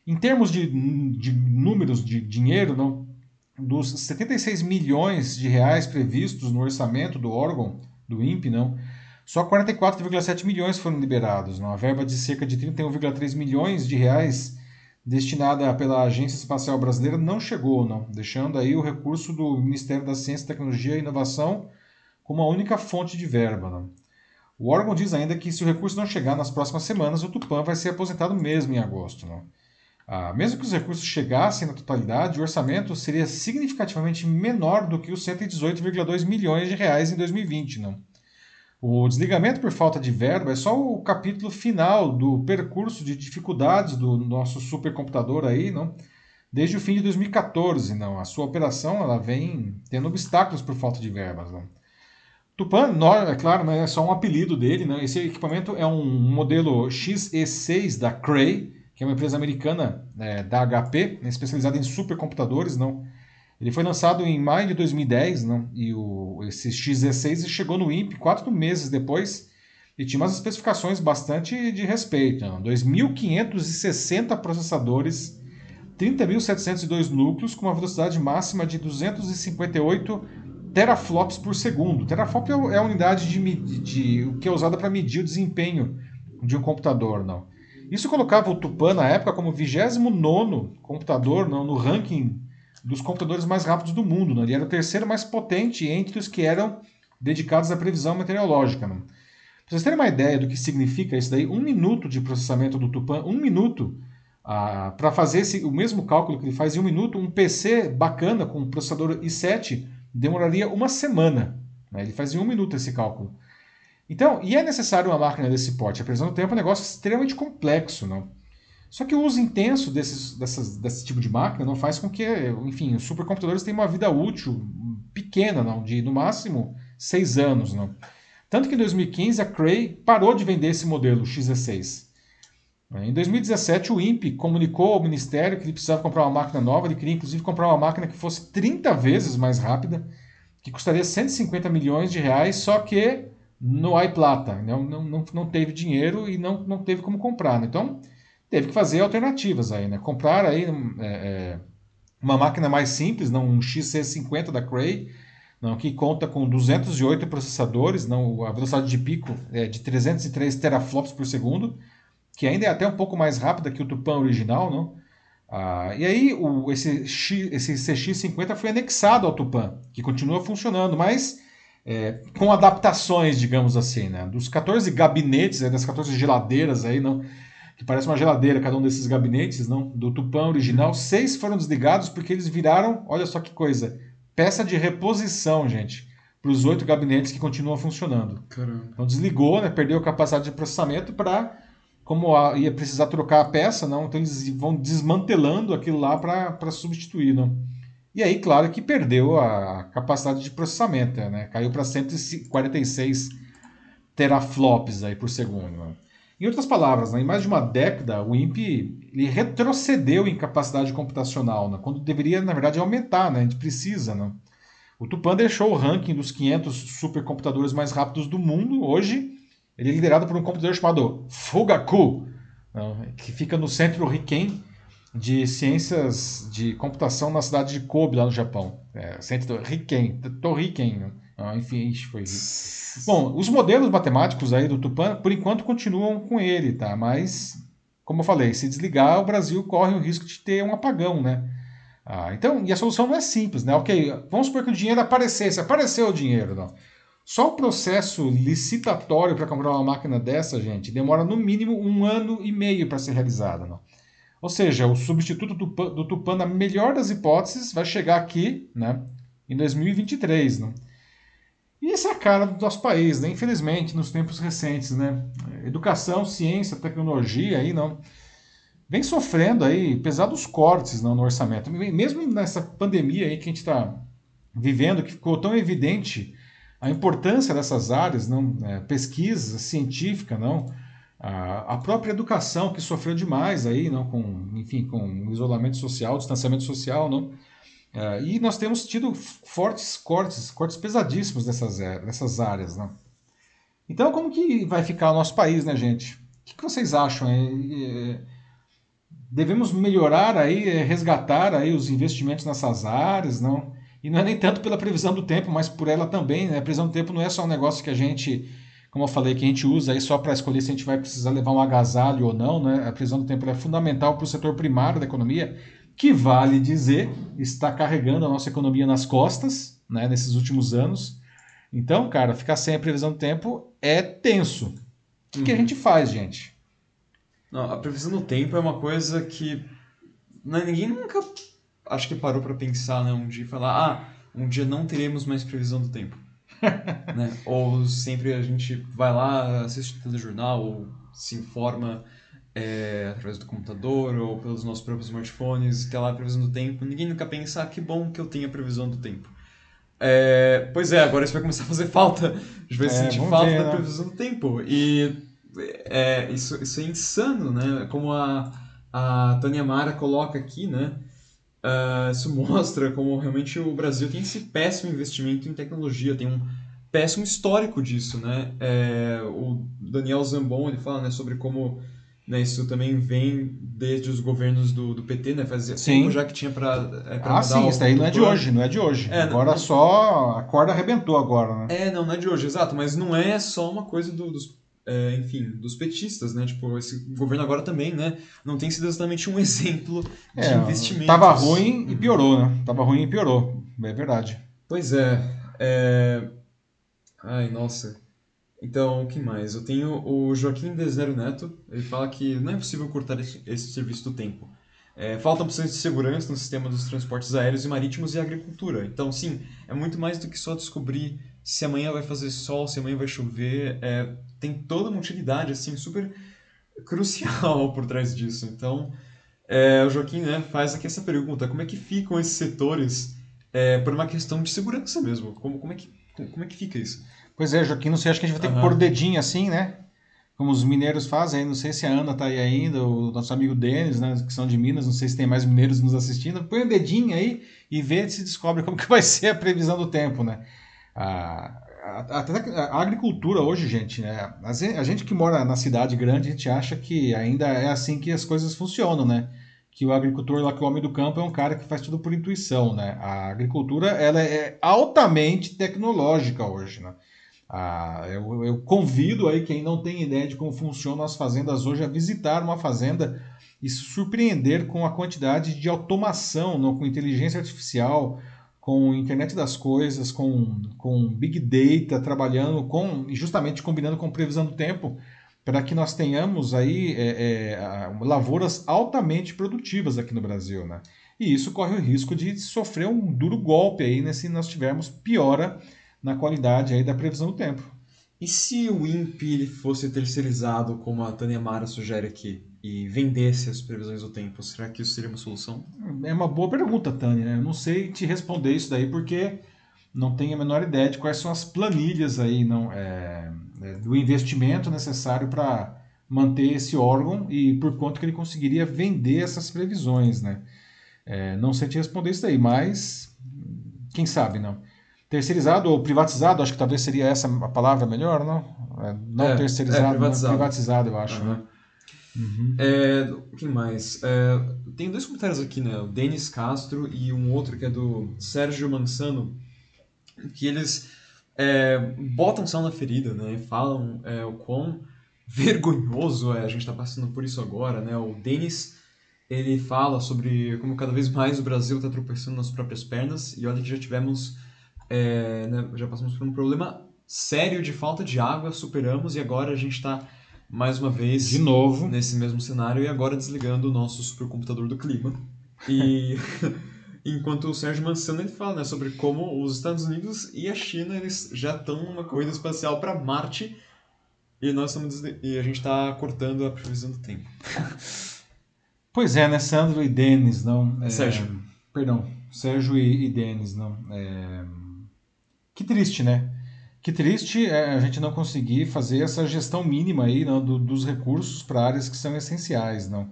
Em termos de, de números de dinheiro, não, dos 76 milhões de reais previstos no orçamento do órgão, do INPE, não, só 44,7 milhões foram liberados. Não? A verba de cerca de 31,3 milhões de reais destinada pela Agência Espacial Brasileira não chegou, não, deixando aí o recurso do Ministério da Ciência, Tecnologia e Inovação como a única fonte de verba. Não. O órgão diz ainda que se o recurso não chegar nas próximas semanas, o Tupã vai ser aposentado mesmo em agosto. Não. Ah, mesmo que os recursos chegassem na totalidade, o orçamento seria significativamente menor do que os 118,2 milhões de reais em 2020. Não. O desligamento por falta de verba é só o capítulo final do percurso de dificuldades do nosso supercomputador aí, não? Desde o fim de 2014, não. A sua operação ela vem tendo obstáculos por falta de verbas, não. Tupan, é claro, é só um apelido dele, né? Esse equipamento é um modelo XE6 da Cray, que é uma empresa americana é, da HP, né, especializada em supercomputadores, não. Ele foi lançado em maio de 2010, né? e o, esse X16 chegou no INPE quatro meses depois e tinha umas especificações bastante de respeito. Né? 2.560 processadores, 30.702 núcleos com uma velocidade máxima de 258 teraflops por segundo. Teraflop é a unidade de, de, de que é usada para medir o desempenho de um computador. Não. Isso colocava o Tupan na época como 29 computador não, no ranking dos computadores mais rápidos do mundo. Né? Ele era o terceiro mais potente entre os que eram dedicados à previsão meteorológica. Né? Para vocês terem uma ideia do que significa isso daí, um minuto de processamento do Tupan, um minuto, ah, para fazer esse, o mesmo cálculo que ele faz em um minuto, um PC bacana com um processador i7 demoraria uma semana. Né? Ele fazia um minuto esse cálculo. Então, e é necessário uma máquina desse porte. A previsão do tempo é um negócio extremamente complexo. Não? Só que o uso intenso desses, dessas, desse tipo de máquina não faz com que, enfim, os supercomputadores tenham uma vida útil pequena, não, de no máximo seis anos. Não. Tanto que em 2015 a Cray parou de vender esse modelo XE6. Em 2017 o INPE comunicou ao Ministério que ele precisava comprar uma máquina nova, ele queria inclusive comprar uma máquina que fosse 30 vezes mais rápida, que custaria 150 milhões de reais, só que no iPlata, não, não, não, não teve dinheiro e não, não teve como comprar. Né? Então, teve que fazer alternativas aí, né? Comprar aí é, é, uma máquina mais simples, não um XC50 da Cray, não, que conta com 208 processadores, não, a velocidade de pico é de 303 teraflops por segundo, que ainda é até um pouco mais rápida que o Tupan original, não? Ah, e aí o, esse, X, esse CX50 foi anexado ao Tupan, que continua funcionando, mas é, com adaptações, digamos assim, né? Dos 14 gabinetes, das 14 geladeiras aí, não, que parece uma geladeira, cada um desses gabinetes, não, do Tupã original, seis foram desligados porque eles viraram, olha só que coisa, peça de reposição, gente, para os oito gabinetes que continuam funcionando. Caramba. Então desligou, né, perdeu a capacidade de processamento para, como a, ia precisar trocar a peça, não, então eles vão desmantelando aquilo lá para substituir, não. E aí, claro que perdeu a capacidade de processamento, né? Caiu para 146 teraflops aí por segundo. Né? Em outras palavras, né, em mais de uma década, o INPE ele retrocedeu em capacidade computacional, né, quando deveria, na verdade, aumentar, né, a gente precisa. Né. O Tupan deixou o ranking dos 500 supercomputadores mais rápidos do mundo. Hoje, ele é liderado por um computador chamado Fugaku, né, que fica no centro Riken de ciências de computação na cidade de Kobe, lá no Japão. É, centro Riken, Torriken, né. Ah, enfim, foi... Bom, os modelos matemáticos aí do Tupan, por enquanto, continuam com ele, tá? Mas, como eu falei, se desligar, o Brasil corre o risco de ter um apagão, né? Ah, então, e a solução não é simples, né? Ok, vamos supor que o dinheiro aparecesse, apareceu o dinheiro, não. Só o processo licitatório para comprar uma máquina dessa, gente, demora no mínimo um ano e meio para ser realizado, não. Ou seja, o substituto do, do Tupan, na melhor das hipóteses, vai chegar aqui, né, em 2023, não. E essa é a cara do nosso país, né? infelizmente, nos tempos recentes. Né? Educação, ciência, tecnologia aí não vem sofrendo aí pesados cortes não, no orçamento. Mesmo nessa pandemia aí que a gente está vivendo, que ficou tão evidente a importância dessas áreas, não, é, pesquisa científica, não, A, a própria educação que sofreu demais aí, não, com, enfim, com isolamento social, distanciamento social, não. Uh, e nós temos tido fortes cortes, cortes pesadíssimos nessas, nessas áreas, não. Então, como que vai ficar o nosso país, né, gente? O que, que vocês acham? É, devemos melhorar aí, é, resgatar aí os investimentos nessas áreas, não? E não é nem tanto pela previsão do tempo, mas por ela também, né? A previsão do tempo não é só um negócio que a gente como eu falei, que a gente usa aí só para escolher se a gente vai precisar levar um agasalho ou não, né? A previsão do tempo é fundamental para o setor primário da economia, que vale dizer, está carregando a nossa economia nas costas, né, nesses últimos anos. Então, cara, ficar sem a previsão do tempo é tenso. O que, uhum. que a uhum. gente faz, gente? Não, a previsão do tempo é uma coisa que né, ninguém nunca acho que parou para pensar, né, um dia e falar, ah, um dia não teremos mais previsão do tempo. [laughs] né? Ou sempre a gente vai lá, assiste o telejornal, ou se informa é, através do computador ou pelos nossos próprios smartphones, tem lá a previsão do tempo. Ninguém nunca pensa, ah, que bom que eu tenho a previsão do tempo. É, pois é, agora isso vai começar a fazer falta. A gente vai é, sentir falta ver, da né? previsão do tempo. E é, isso, isso é insano, né? Como a, a Tânia Mara coloca aqui, né? Uh, isso mostra como realmente o Brasil tem esse péssimo investimento em tecnologia, tem um péssimo histórico disso, né? É, o Daniel Zambon ele fala né, sobre como né, isso também vem desde os governos do, do PT, né? Fazia sim. tempo já que tinha para é, Ah, sim, isso aí não é de hoje, não é de hoje. É, agora não, só a corda arrebentou agora, né? É, não, não é de hoje, exato, mas não é só uma coisa do, dos é, enfim, dos petistas, né? Tipo, esse governo agora também, né? Não tem sido exatamente um [laughs] exemplo de é, investimento. Tava ruim e piorou, né? Tava ruim e piorou, é verdade. Pois é, é... Ai, nossa. Então, o que mais? Eu tenho o Joaquim Desero Neto, ele fala que não é possível cortar esse, esse serviço do tempo. É, faltam opções de segurança no sistema dos transportes aéreos e marítimos e agricultura. Então, sim, é muito mais do que só descobrir se amanhã vai fazer sol, se amanhã vai chover. É, tem toda uma utilidade assim super crucial [laughs] por trás disso. Então, é, o Joaquim né, faz aqui essa pergunta: como é que ficam esses setores é, por uma questão de segurança mesmo? Como, como, é que, como é que fica isso? Pois é, Joaquim, não sei, acho que a gente vai ter uhum. que pôr o dedinho assim, né? Como os mineiros fazem, não sei se a Ana tá aí ainda, o nosso amigo Denis, né, que são de Minas, não sei se tem mais mineiros nos assistindo. Põe o dedinho aí e vê se descobre como que vai ser a previsão do tempo, né? Ah, até a agricultura hoje, gente, né? A gente que mora na cidade grande, a gente acha que ainda é assim que as coisas funcionam, né? Que o agricultor lá, que o homem do campo, é um cara que faz tudo por intuição, né? A agricultura, ela é altamente tecnológica hoje, né? Ah, eu, eu, convido aí quem não tem ideia de como funcionam as fazendas hoje a visitar uma fazenda e se surpreender com a quantidade de automação, não, com inteligência artificial, com internet das coisas, com, com big data, trabalhando com justamente combinando com previsão do tempo, para que nós tenhamos aí é, é, lavouras altamente produtivas aqui no Brasil, né? E isso corre o risco de sofrer um duro golpe aí né, se nós tivermos piora na qualidade aí da previsão do tempo. E se o INPE fosse terceirizado, como a Tânia Mara sugere aqui? e vendesse as previsões do tempo, será que isso seria uma solução? É uma boa pergunta, Tânia. Eu não sei te responder isso daí porque não tenho a menor ideia de quais são as planilhas aí não, é, é, do investimento necessário para manter esse órgão e por quanto que ele conseguiria vender essas previsões, né? É, não sei te responder isso daí, mas quem sabe, não. Terceirizado ou privatizado, acho que talvez seria essa a palavra melhor, não? É, não é, terceirizado, privatizado. privatizado, eu acho. Uhum. Né? Uhum. É, quem mais? É, tem dois comentários aqui, né? O Denis Castro e um outro que é do Sérgio Mansano, que eles é, botam sal na ferida, né? Falam é, o quão vergonhoso é a gente estar tá passando por isso agora, né? O Denis ele fala sobre como cada vez mais o Brasil está tropeçando nas próprias pernas e olha que já tivemos, é, né, já passamos por um problema sério de falta de água, superamos e agora a gente está mais uma vez de novo nesse mesmo cenário e agora desligando o nosso supercomputador do clima. E [laughs] enquanto o Sérgio Mansano ele fala né, sobre como os Estados Unidos e a China eles já estão numa corrida espacial para Marte e nós estamos e a gente está cortando a previsão do tempo. [laughs] Pois é, né, Sandro e Denis, não? É, Sérgio. Perdão, Sérgio e, e Denis, não? É, que triste, né? Que triste é, a gente não conseguir fazer essa gestão mínima aí não, do, dos recursos para áreas que são essenciais, não.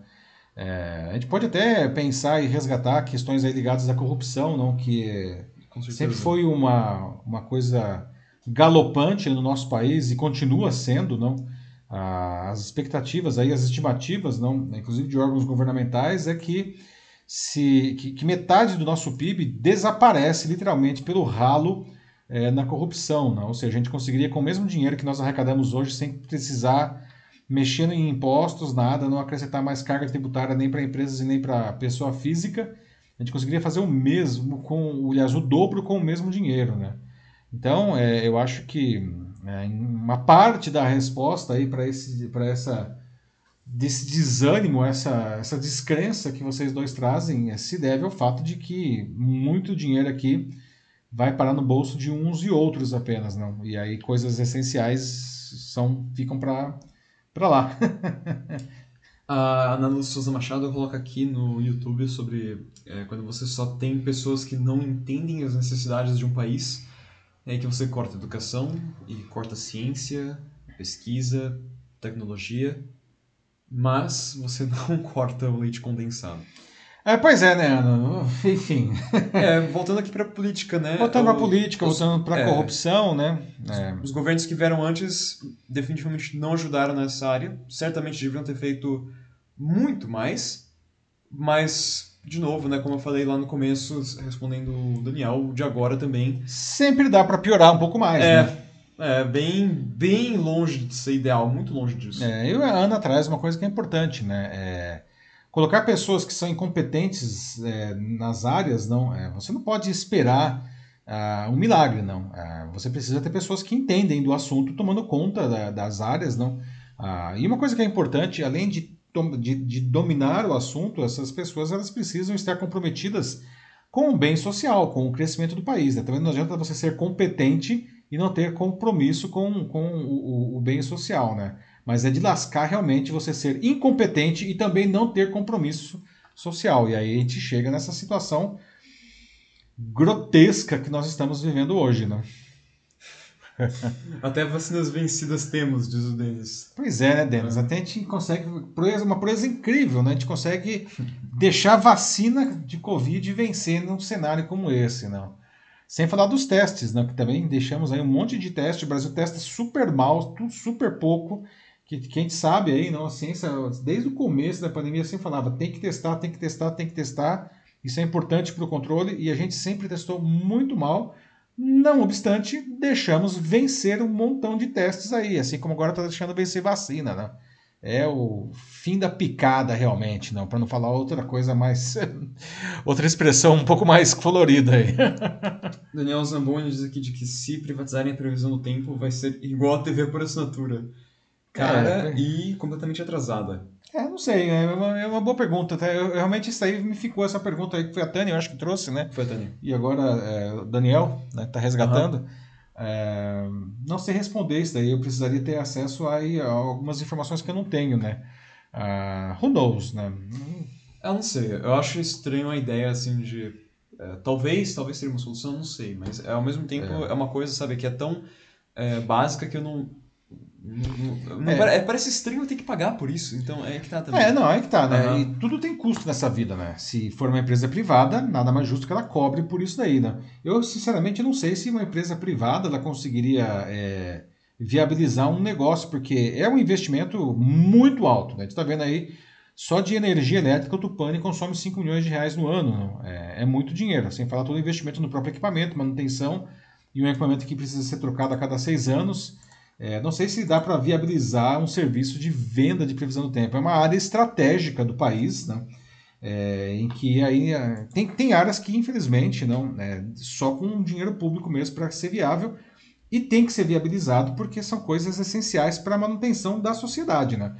É, a gente pode até pensar e resgatar questões ligadas à corrupção, não, que sempre foi uma, uma coisa galopante no nosso país e continua sendo, não. As expectativas aí, as estimativas, não, inclusive de órgãos governamentais, é que se que, que metade do nosso PIB desaparece literalmente pelo ralo é, na corrupção. Não? Ou seja, a gente conseguiria, com o mesmo dinheiro que nós arrecadamos hoje, sem precisar mexer em impostos, nada, não acrescentar mais carga tributária nem para empresas e nem para pessoa física, a gente conseguiria fazer o mesmo, com, aliás, o dobro com o mesmo dinheiro. Né? Então, é, eu acho que é, uma parte da resposta aí para essa desse desânimo, essa, essa descrença que vocês dois trazem, é, se deve ao fato de que muito dinheiro aqui vai parar no bolso de uns e outros apenas, não? E aí coisas essenciais são ficam para para lá. [laughs] A Ana Lúcia Souza Machado coloca aqui no YouTube sobre é, quando você só tem pessoas que não entendem as necessidades de um país, é que você corta educação e corta ciência, pesquisa, tecnologia, mas você [laughs] não corta o leite condensado. É, pois é, né, Ana? Enfim. É, [laughs] voltando aqui para a política, né? Voltando para a política, os, voltando para a é, corrupção, né? É. Os governos que vieram antes definitivamente não ajudaram nessa área. Certamente deveriam ter feito muito mais, mas, de novo, né, como eu falei lá no começo, respondendo o Daniel, o de agora também. Sempre dá para piorar um pouco mais, é, né? É, bem, bem longe de ser ideal, muito longe disso. É, e a Ana traz uma coisa que é importante, né? É Colocar pessoas que são incompetentes é, nas áreas, não, é, você não pode esperar uh, um milagre, não. Uh, você precisa ter pessoas que entendem do assunto, tomando conta da, das áreas, não. Uh, e uma coisa que é importante, além de, de, de, dominar o assunto, essas pessoas elas precisam estar comprometidas com o bem social, com o crescimento do país. Né? Também não adianta você ser competente e não ter compromisso com, com o, o, o bem social, né? Mas é de lascar realmente você ser incompetente e também não ter compromisso social. E aí a gente chega nessa situação grotesca que nós estamos vivendo hoje, né? [laughs] Até vacinas vencidas temos, diz o Denis. Pois é, né, Denis? É. Até a gente consegue, uma proeza incrível, né? A gente consegue deixar a vacina de Covid vencer num cenário como esse, não? Sem falar dos testes, né? Que também deixamos aí um monte de teste. O Brasil testa super mal, tudo super pouco que, que a gente sabe aí, não, a ciência, desde o começo da pandemia, sempre falava: tem que testar, tem que testar, tem que testar. Isso é importante para o controle e a gente sempre testou muito mal. Não obstante, deixamos vencer um montão de testes aí, assim como agora está deixando vencer vacina, né? É o fim da picada, realmente, não, para não falar outra coisa mais. [laughs] outra expressão um pouco mais colorida aí. [laughs] Daniel Zamboni diz aqui de que se privatizarem a previsão do tempo, vai ser igual a TV por assinatura cara é, e completamente atrasada. É, não sei, é uma, é uma boa pergunta. Tá? Eu, realmente isso aí me ficou essa pergunta aí, que foi a Tânia, eu acho que trouxe, né? Foi a Tânia. E agora é, o Daniel né, tá resgatando. Uhum. É, não sei responder isso daí, eu precisaria ter acesso aí a algumas informações que eu não tenho, né? Uh, who knows, né? Eu não sei, eu acho estranho a ideia assim de. É, talvez, talvez seria uma solução, não sei, mas ao mesmo tempo é, é uma coisa, sabe, que é tão é, básica que eu não, é. Parece estranho ter que pagar por isso, então é que tá também. É, não, é que tá, né? Uhum. E tudo tem custo nessa vida, né? Se for uma empresa privada, nada mais justo que ela cobre por isso daí, né? Eu, sinceramente, não sei se uma empresa privada ela conseguiria é, viabilizar um negócio, porque é um investimento muito alto, né? A gente tá vendo aí, só de energia elétrica o Tupani consome 5 milhões de reais no ano, né? é, é muito dinheiro, sem falar todo o investimento no próprio equipamento, manutenção, e um equipamento que precisa ser trocado a cada seis anos. É, não sei se dá para viabilizar um serviço de venda de previsão do tempo. É uma área estratégica do país, né? É, em que aí é, tem, tem áreas que infelizmente não é, só com dinheiro público mesmo para ser viável e tem que ser viabilizado porque são coisas essenciais para a manutenção da sociedade, né?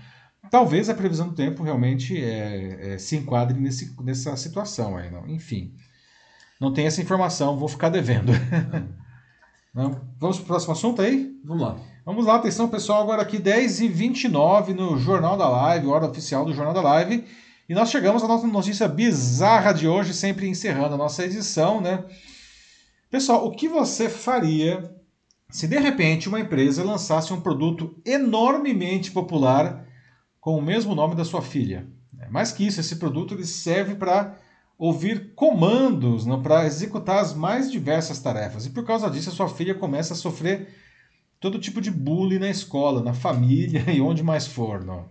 Talvez a previsão do tempo realmente é, é, se enquadre nesse, nessa situação aí, não? Enfim, não tem essa informação, vou ficar devendo. [laughs] Vamos para o próximo assunto aí? Vamos lá. Vamos lá, atenção pessoal, agora aqui 10h29 no Jornal da Live, hora oficial do Jornal da Live. E nós chegamos à nossa notícia bizarra de hoje, sempre encerrando a nossa edição, né? Pessoal, o que você faria se de repente uma empresa lançasse um produto enormemente popular com o mesmo nome da sua filha. É, mais que isso, esse produto ele serve para ouvir comandos, para executar as mais diversas tarefas. E por causa disso, a sua filha começa a sofrer todo tipo de bullying na escola, na família [laughs] e onde mais for. Não?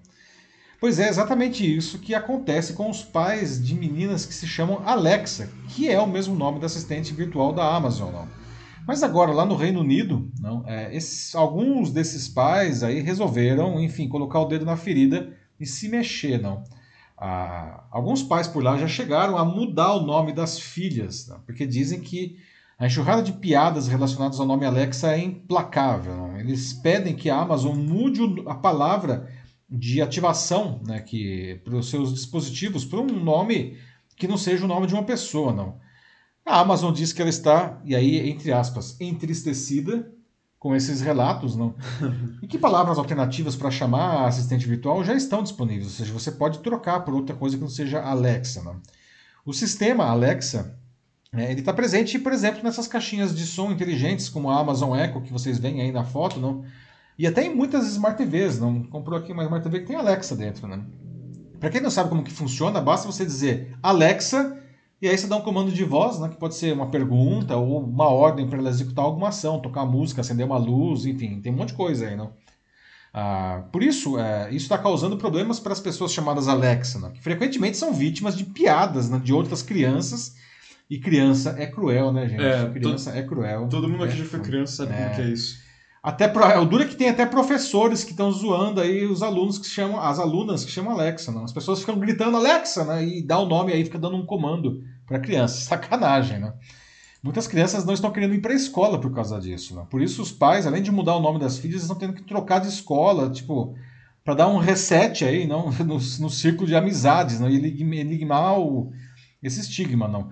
Pois é, exatamente isso que acontece com os pais de meninas que se chamam Alexa, que é o mesmo nome da assistente virtual da Amazon. Não? Mas agora, lá no Reino Unido, não, é, esses, alguns desses pais aí resolveram, enfim, colocar o dedo na ferida e se mexer. Não? Ah, alguns pais por lá já chegaram a mudar o nome das filhas, não? porque dizem que a enxurrada de piadas relacionadas ao nome Alexa é implacável. Não? Eles pedem que a Amazon mude a palavra de ativação né, que para os seus dispositivos para um nome que não seja o nome de uma pessoa, não. A Amazon diz que ela está, e aí, entre aspas, entristecida com esses relatos, não? [laughs] E que palavras alternativas para chamar a assistente virtual já estão disponíveis, ou seja, você pode trocar por outra coisa que não seja Alexa, não? O sistema Alexa, é, ele está presente, por exemplo, nessas caixinhas de som inteligentes, como a Amazon Echo, que vocês veem aí na foto, não? E até em muitas Smart TVs, não comprou aqui uma Smart TV que tem Alexa dentro, né? Para quem não sabe como que funciona, basta você dizer Alexa e aí você dá um comando de voz, né, que pode ser uma pergunta ou uma ordem para ela executar alguma ação, tocar música, acender uma luz, enfim, tem um monte de coisa aí, não? Ah, por isso, é, isso está causando problemas para as pessoas chamadas Alexa, né, que frequentemente são vítimas de piadas né, de outras crianças. E criança é cruel, né, gente? É, criança é cruel. Todo mundo aqui é, já foi criança sabe é. como que é isso. Até pro, o duro é que tem até professores que estão zoando aí os alunos que chamam, as alunas que chamam Alexa, não? As pessoas ficam gritando Alexa, né? E dá o nome aí, fica dando um comando para criança. [laughs] Sacanagem, né? Muitas crianças não estão querendo ir para a escola por causa disso, né? Por isso os pais, além de mudar o nome das filhas, estão tendo que trocar de escola, tipo, para dar um reset aí, não, [laughs] no, no círculo de amizades, não? E eliminar o, esse estigma, não.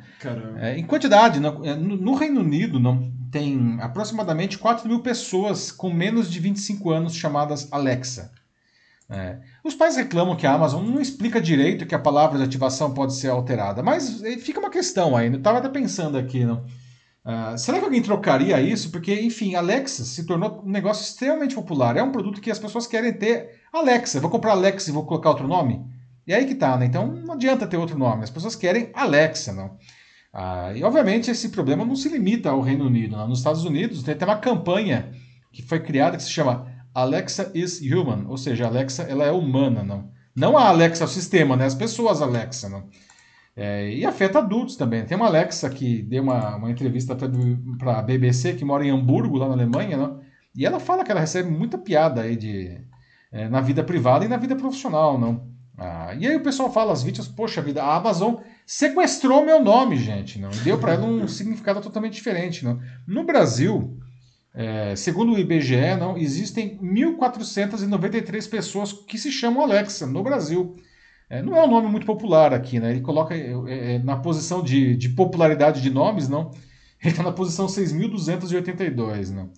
É, em quantidade, no, é, no Reino Unido, não tem aproximadamente 4 mil pessoas com menos de 25 anos chamadas Alexa. É. Os pais reclamam que a Amazon não explica direito que a palavra de ativação pode ser alterada, mas eh, fica uma questão aí. Eu estava até pensando aqui, não? Uh, será que alguém trocaria isso? Porque, enfim, Alexa se tornou um negócio extremamente popular. É um produto que as pessoas querem ter. Alexa, vou comprar Alexa e vou colocar outro nome? E aí que tá, né? Então não adianta ter outro nome. As pessoas querem Alexa, não? Ah, e obviamente esse problema não se limita ao Reino Unido. Né? Nos Estados Unidos tem até uma campanha que foi criada que se chama Alexa is human, ou seja, Alexa ela é humana, não. Não a Alexa, o sistema, né? As pessoas Alexa, não. É, e afeta adultos também. Tem uma Alexa que deu uma, uma entrevista para a BBC, que mora em Hamburgo, lá na Alemanha, não? e ela fala que ela recebe muita piada aí de, é, na vida privada e na vida profissional, não. Ah, e aí o pessoal fala, as vítimas, poxa vida, a Amazon sequestrou meu nome, gente, não? deu para ela um [laughs] significado totalmente diferente, não. No Brasil, é, segundo o IBGE, não, existem 1.493 pessoas que se chamam Alexa no Brasil. É, não é um nome muito popular aqui, né? Ele coloca é, é na posição de, de, popularidade de nomes, não? Ele está na posição 6.282, não?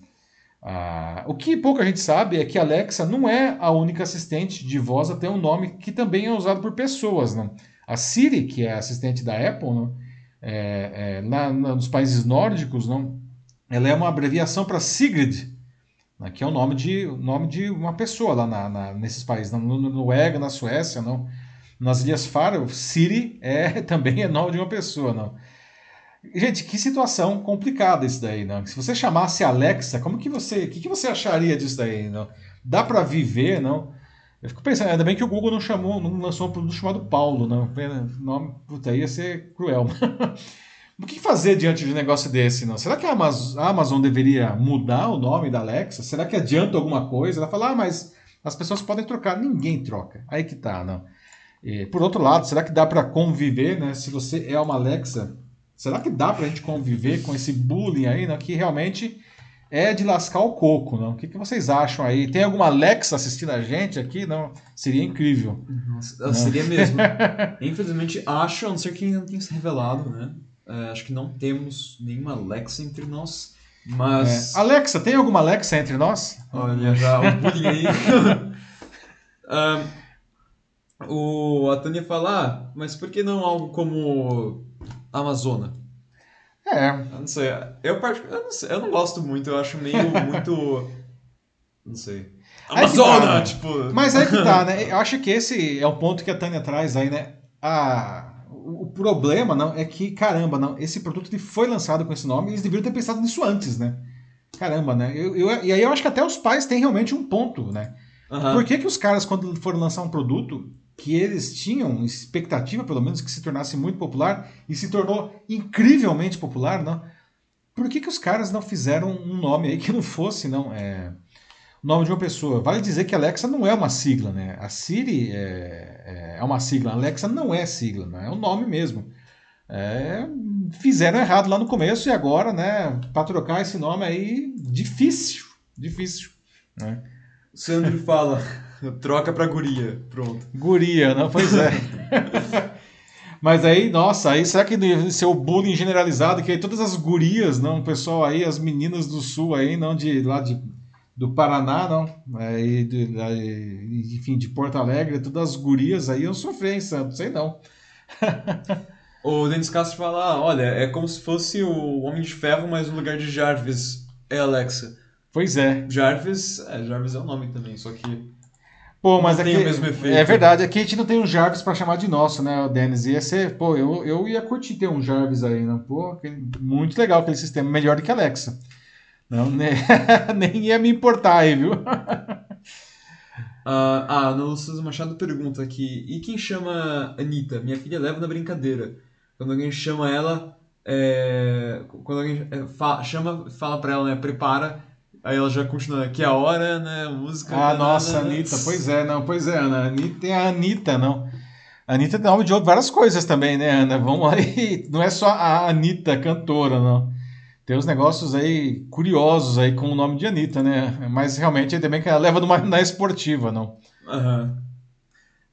Ah, o que pouca gente sabe é que Alexa não é a única assistente de voz a ter um nome que também é usado por pessoas, não? A Siri, que é assistente da Apple, não? É, é, lá nos países nórdicos, não? ela é uma abreviação para Sigrid, né, que é o nome de, nome de uma pessoa lá na, na nesses países, na Noruega, na Suécia, não. Nas Ilhas Faroe, Siri é, [laughs] também é nome de uma pessoa, não. Gente, que situação complicada isso daí, não? Se você chamasse Alexa, como que você, o que, que você acharia disso daí, não? Dá para viver, não? Eu fico pensando, ainda bem que o Google não chamou, não lançou um produto chamado Paulo, não. Nome, puta, ia ser cruel. [laughs] O que fazer diante de um negócio desse? Não? Será que a Amazon, a Amazon deveria mudar o nome da Alexa? Será que adianta alguma coisa? Ela fala, ah, mas as pessoas podem trocar. Ninguém troca. Aí que tá, não. E, por outro lado, será que dá para conviver, né? Se você é uma Alexa, será que dá para a gente conviver com esse bullying aí, né? Que realmente é de lascar o coco, não? O que, que vocês acham aí? Tem alguma Alexa assistindo a gente aqui? Não? Seria incrível. Nossa, seria mesmo. [laughs] Infelizmente, acho, a não ser que ainda não tenha se revelado, né? É, acho que não temos nenhuma Alexa entre nós. Mas. É. Alexa, tem alguma Alexa entre nós? Olha, já o bullying aí. [laughs] o, a Tânia fala, ah, mas por que não algo como Amazona? É. Eu não sei. Eu, eu, não sei, eu não gosto muito, eu acho meio [laughs] muito. Não sei. Amazona, tá, né? tipo. Mas aí que tá, né? [laughs] Eu acho que esse é o ponto que a Tânia traz aí, né? A, o problema não é que, caramba, não, esse produto ele foi lançado com esse nome e eles deveriam ter pensado nisso antes, né? Caramba, né? Eu, eu, e aí eu acho que até os pais têm realmente um ponto, né? Uhum. Por que, que os caras, quando foram lançar um produto que eles tinham expectativa, pelo menos, que se tornasse muito popular e se tornou incrivelmente popular, não? Por que, que os caras não fizeram um nome aí que não fosse, não? É nome de uma pessoa. Vale dizer que Alexa não é uma sigla, né? A Siri é, é, é uma sigla, Alexa não é sigla, né? é o nome mesmo. É, fizeram errado lá no começo e agora, né, para trocar esse nome aí, difícil, difícil. Né? Sandro fala, [laughs] troca para guria, pronto. Guria, não? Pois é. [laughs] Mas aí, nossa, aí será que deve ser o bullying generalizado, que aí todas as gurias, não, o pessoal aí, as meninas do sul aí, não de lá de do Paraná, não. E de, enfim, de Porto Alegre, todas as gurias aí eu sofri em Santos, sei não. [laughs] o Denis Castro fala: ah, olha, é como se fosse o Homem de Ferro, mas no lugar de Jarvis é Alexa. Pois é. Jarvis, é, Jarvis é o nome também, só que. Pô, mas aqui, é verdade, aqui a gente não tem um Jarvis para chamar de nosso, né, o Denis? Ia ser, pô, eu, eu ia curtir ter um Jarvis aí, não? Pô, muito legal aquele sistema, melhor do que Alexa. Não, nem, [laughs] nem ia me importar aí, viu? uh, [laughs] ah, a Lúcia Machado pergunta aqui: e quem chama Anitta? Minha filha leva na brincadeira. Quando alguém chama ela, é, quando alguém é, fala, chama, fala pra ela, né? Prepara. Aí ela já continua, que é a hora, né? Música. Ah, nossa, Anitta, pois é, não, pois é, Ana. Anitta é a Anitta, não. A Anitta tem nome de várias coisas também, né, Ana? Vamos aí. [laughs] Não é só a Anitta cantora, não tem uns negócios aí curiosos aí com o nome de Anitta, né? Mas realmente ainda bem que ela leva numa, na esportiva, não. Aham. Uhum.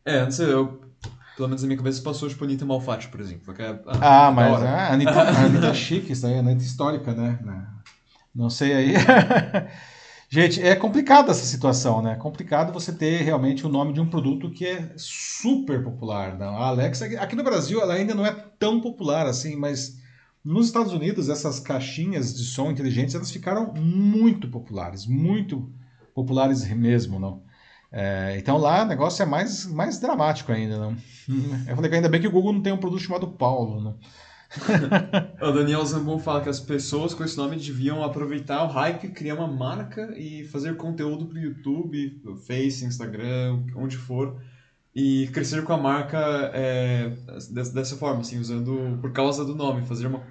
É, não sei, eu. Pelo menos na minha cabeça passou tipo Anitta Malfatti, por exemplo. É, ah, ah mas a Anitta, a Anitta é [laughs] chique, isso aí, a Anitta histórica, né? Não sei aí. [laughs] Gente, é complicada essa situação, né? É complicado você ter realmente o nome de um produto que é super popular. Não? A Alexa, aqui no Brasil, ela ainda não é tão popular assim, mas nos Estados Unidos, essas caixinhas de som inteligentes elas ficaram muito populares, muito populares mesmo, não? É, então lá o negócio é mais, mais dramático ainda, não? [laughs] Eu falei que ainda bem que o Google não tem um produto chamado Paulo, não? [laughs] o Daniel Zambon fala que as pessoas com esse nome deviam aproveitar o hype, criar uma marca e fazer conteúdo para o YouTube, Face, Instagram, onde for, e crescer com a marca é, dessa forma, assim, usando por causa do nome, fazer uma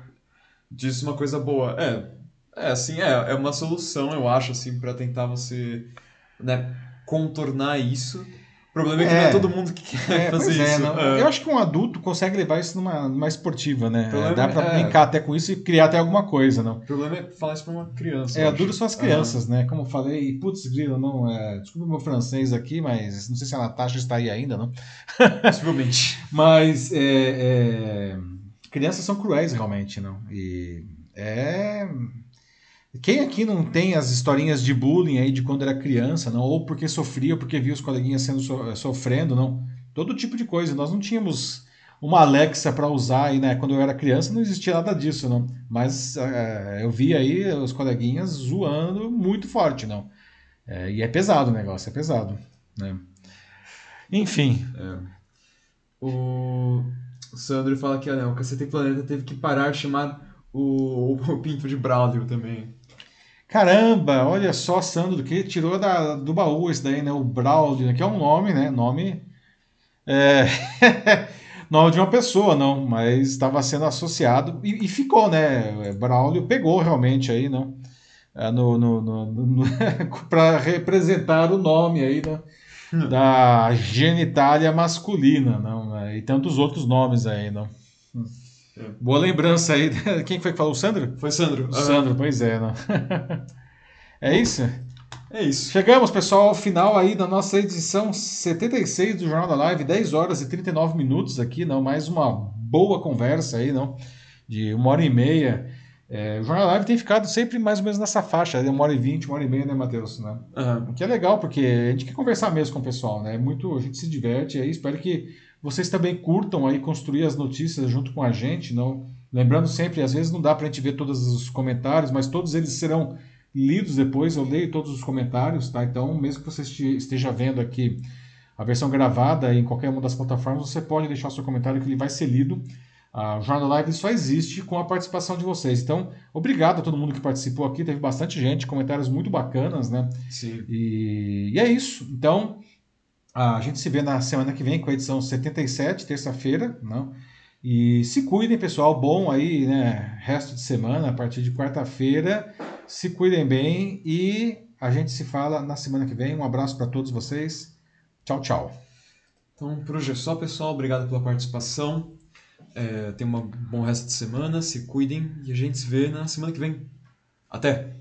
disso uma coisa boa. É, é assim, é, é uma solução, eu acho, assim, para tentar você, né, contornar isso. O problema é que é, não é todo mundo que quer é, [laughs] fazer é, isso. É. Eu acho que um adulto consegue levar isso numa, numa esportiva, né? Dá pra é. brincar até com isso e criar até alguma coisa, não? O problema é falar isso pra uma criança. É, adultos são as crianças, né? Como eu falei, putz, grilo, não. É, desculpa o meu francês aqui, mas não sei se a Natasha está aí ainda, não? [laughs] Possivelmente. mas crianças são cruéis realmente, não? E é quem aqui não tem as historinhas de bullying aí de quando era criança, não? Ou porque sofria, ou porque via os coleguinhas sendo so sofrendo, não? Todo tipo de coisa. Nós não tínhamos uma Alexa para usar aí, né? Quando eu era criança não existia nada disso, não. Mas é, eu vi aí os coleguinhas zoando muito forte, não. É, e é pesado o negócio, é pesado, né? Enfim. É. O Sandro fala que o Cacete Planeta teve que parar de chamar o, o Pinto de Braulio também. Caramba, olha só, Sandro, que tirou da, do baú esse daí, né? O Braulio, que é um nome, né? Nome. É... [laughs] nome de uma pessoa, não, mas estava sendo associado e, e, ficou, né? Braulio pegou realmente aí, não? É, no, no, no, no [laughs] para representar o nome aí, né? da genitália masculina, não? Né? E tantos outros nomes aí, não? É. Boa lembrança aí. [laughs] Quem foi que falou? O Sandro? Foi Sandro. Sandro, pois é. Não? [laughs] é isso? É isso. Chegamos, pessoal, ao final aí da nossa edição 76 do Jornal da Live, 10 horas e 39 minutos aqui, não? Mais uma boa conversa aí, não? De uma hora e meia. É, o Jornal da Live tem ficado sempre mais ou menos nessa faixa, uma hora e vinte, uma hora e meia, né, Matheus? Né? Uhum. O que é legal, porque a gente quer conversar mesmo com o pessoal, né? Muito, a gente se diverte aí, espero que vocês também curtam aí construir as notícias junto com a gente, não? Lembrando sempre, às vezes não dá para a gente ver todos os comentários, mas todos eles serão lidos depois. Eu leio todos os comentários, tá? Então, mesmo que você esteja vendo aqui a versão gravada em qualquer uma das plataformas, você pode deixar o seu comentário que ele vai ser lido. A Jornal Live só existe com a participação de vocês. Então, obrigado a todo mundo que participou aqui. Teve bastante gente, comentários muito bacanas, né? Sim. E, e é isso. Então, a gente se vê na semana que vem com a edição 77, terça-feira, não? E se cuidem, pessoal. Bom aí, né? Resto de semana, a partir de quarta-feira. Se cuidem bem e a gente se fala na semana que vem. Um abraço para todos vocês. Tchau, tchau. Então, por hoje é só, pessoal. Obrigado pela participação. É, tenham um bom resto de semana. Se cuidem e a gente se vê na semana que vem. Até!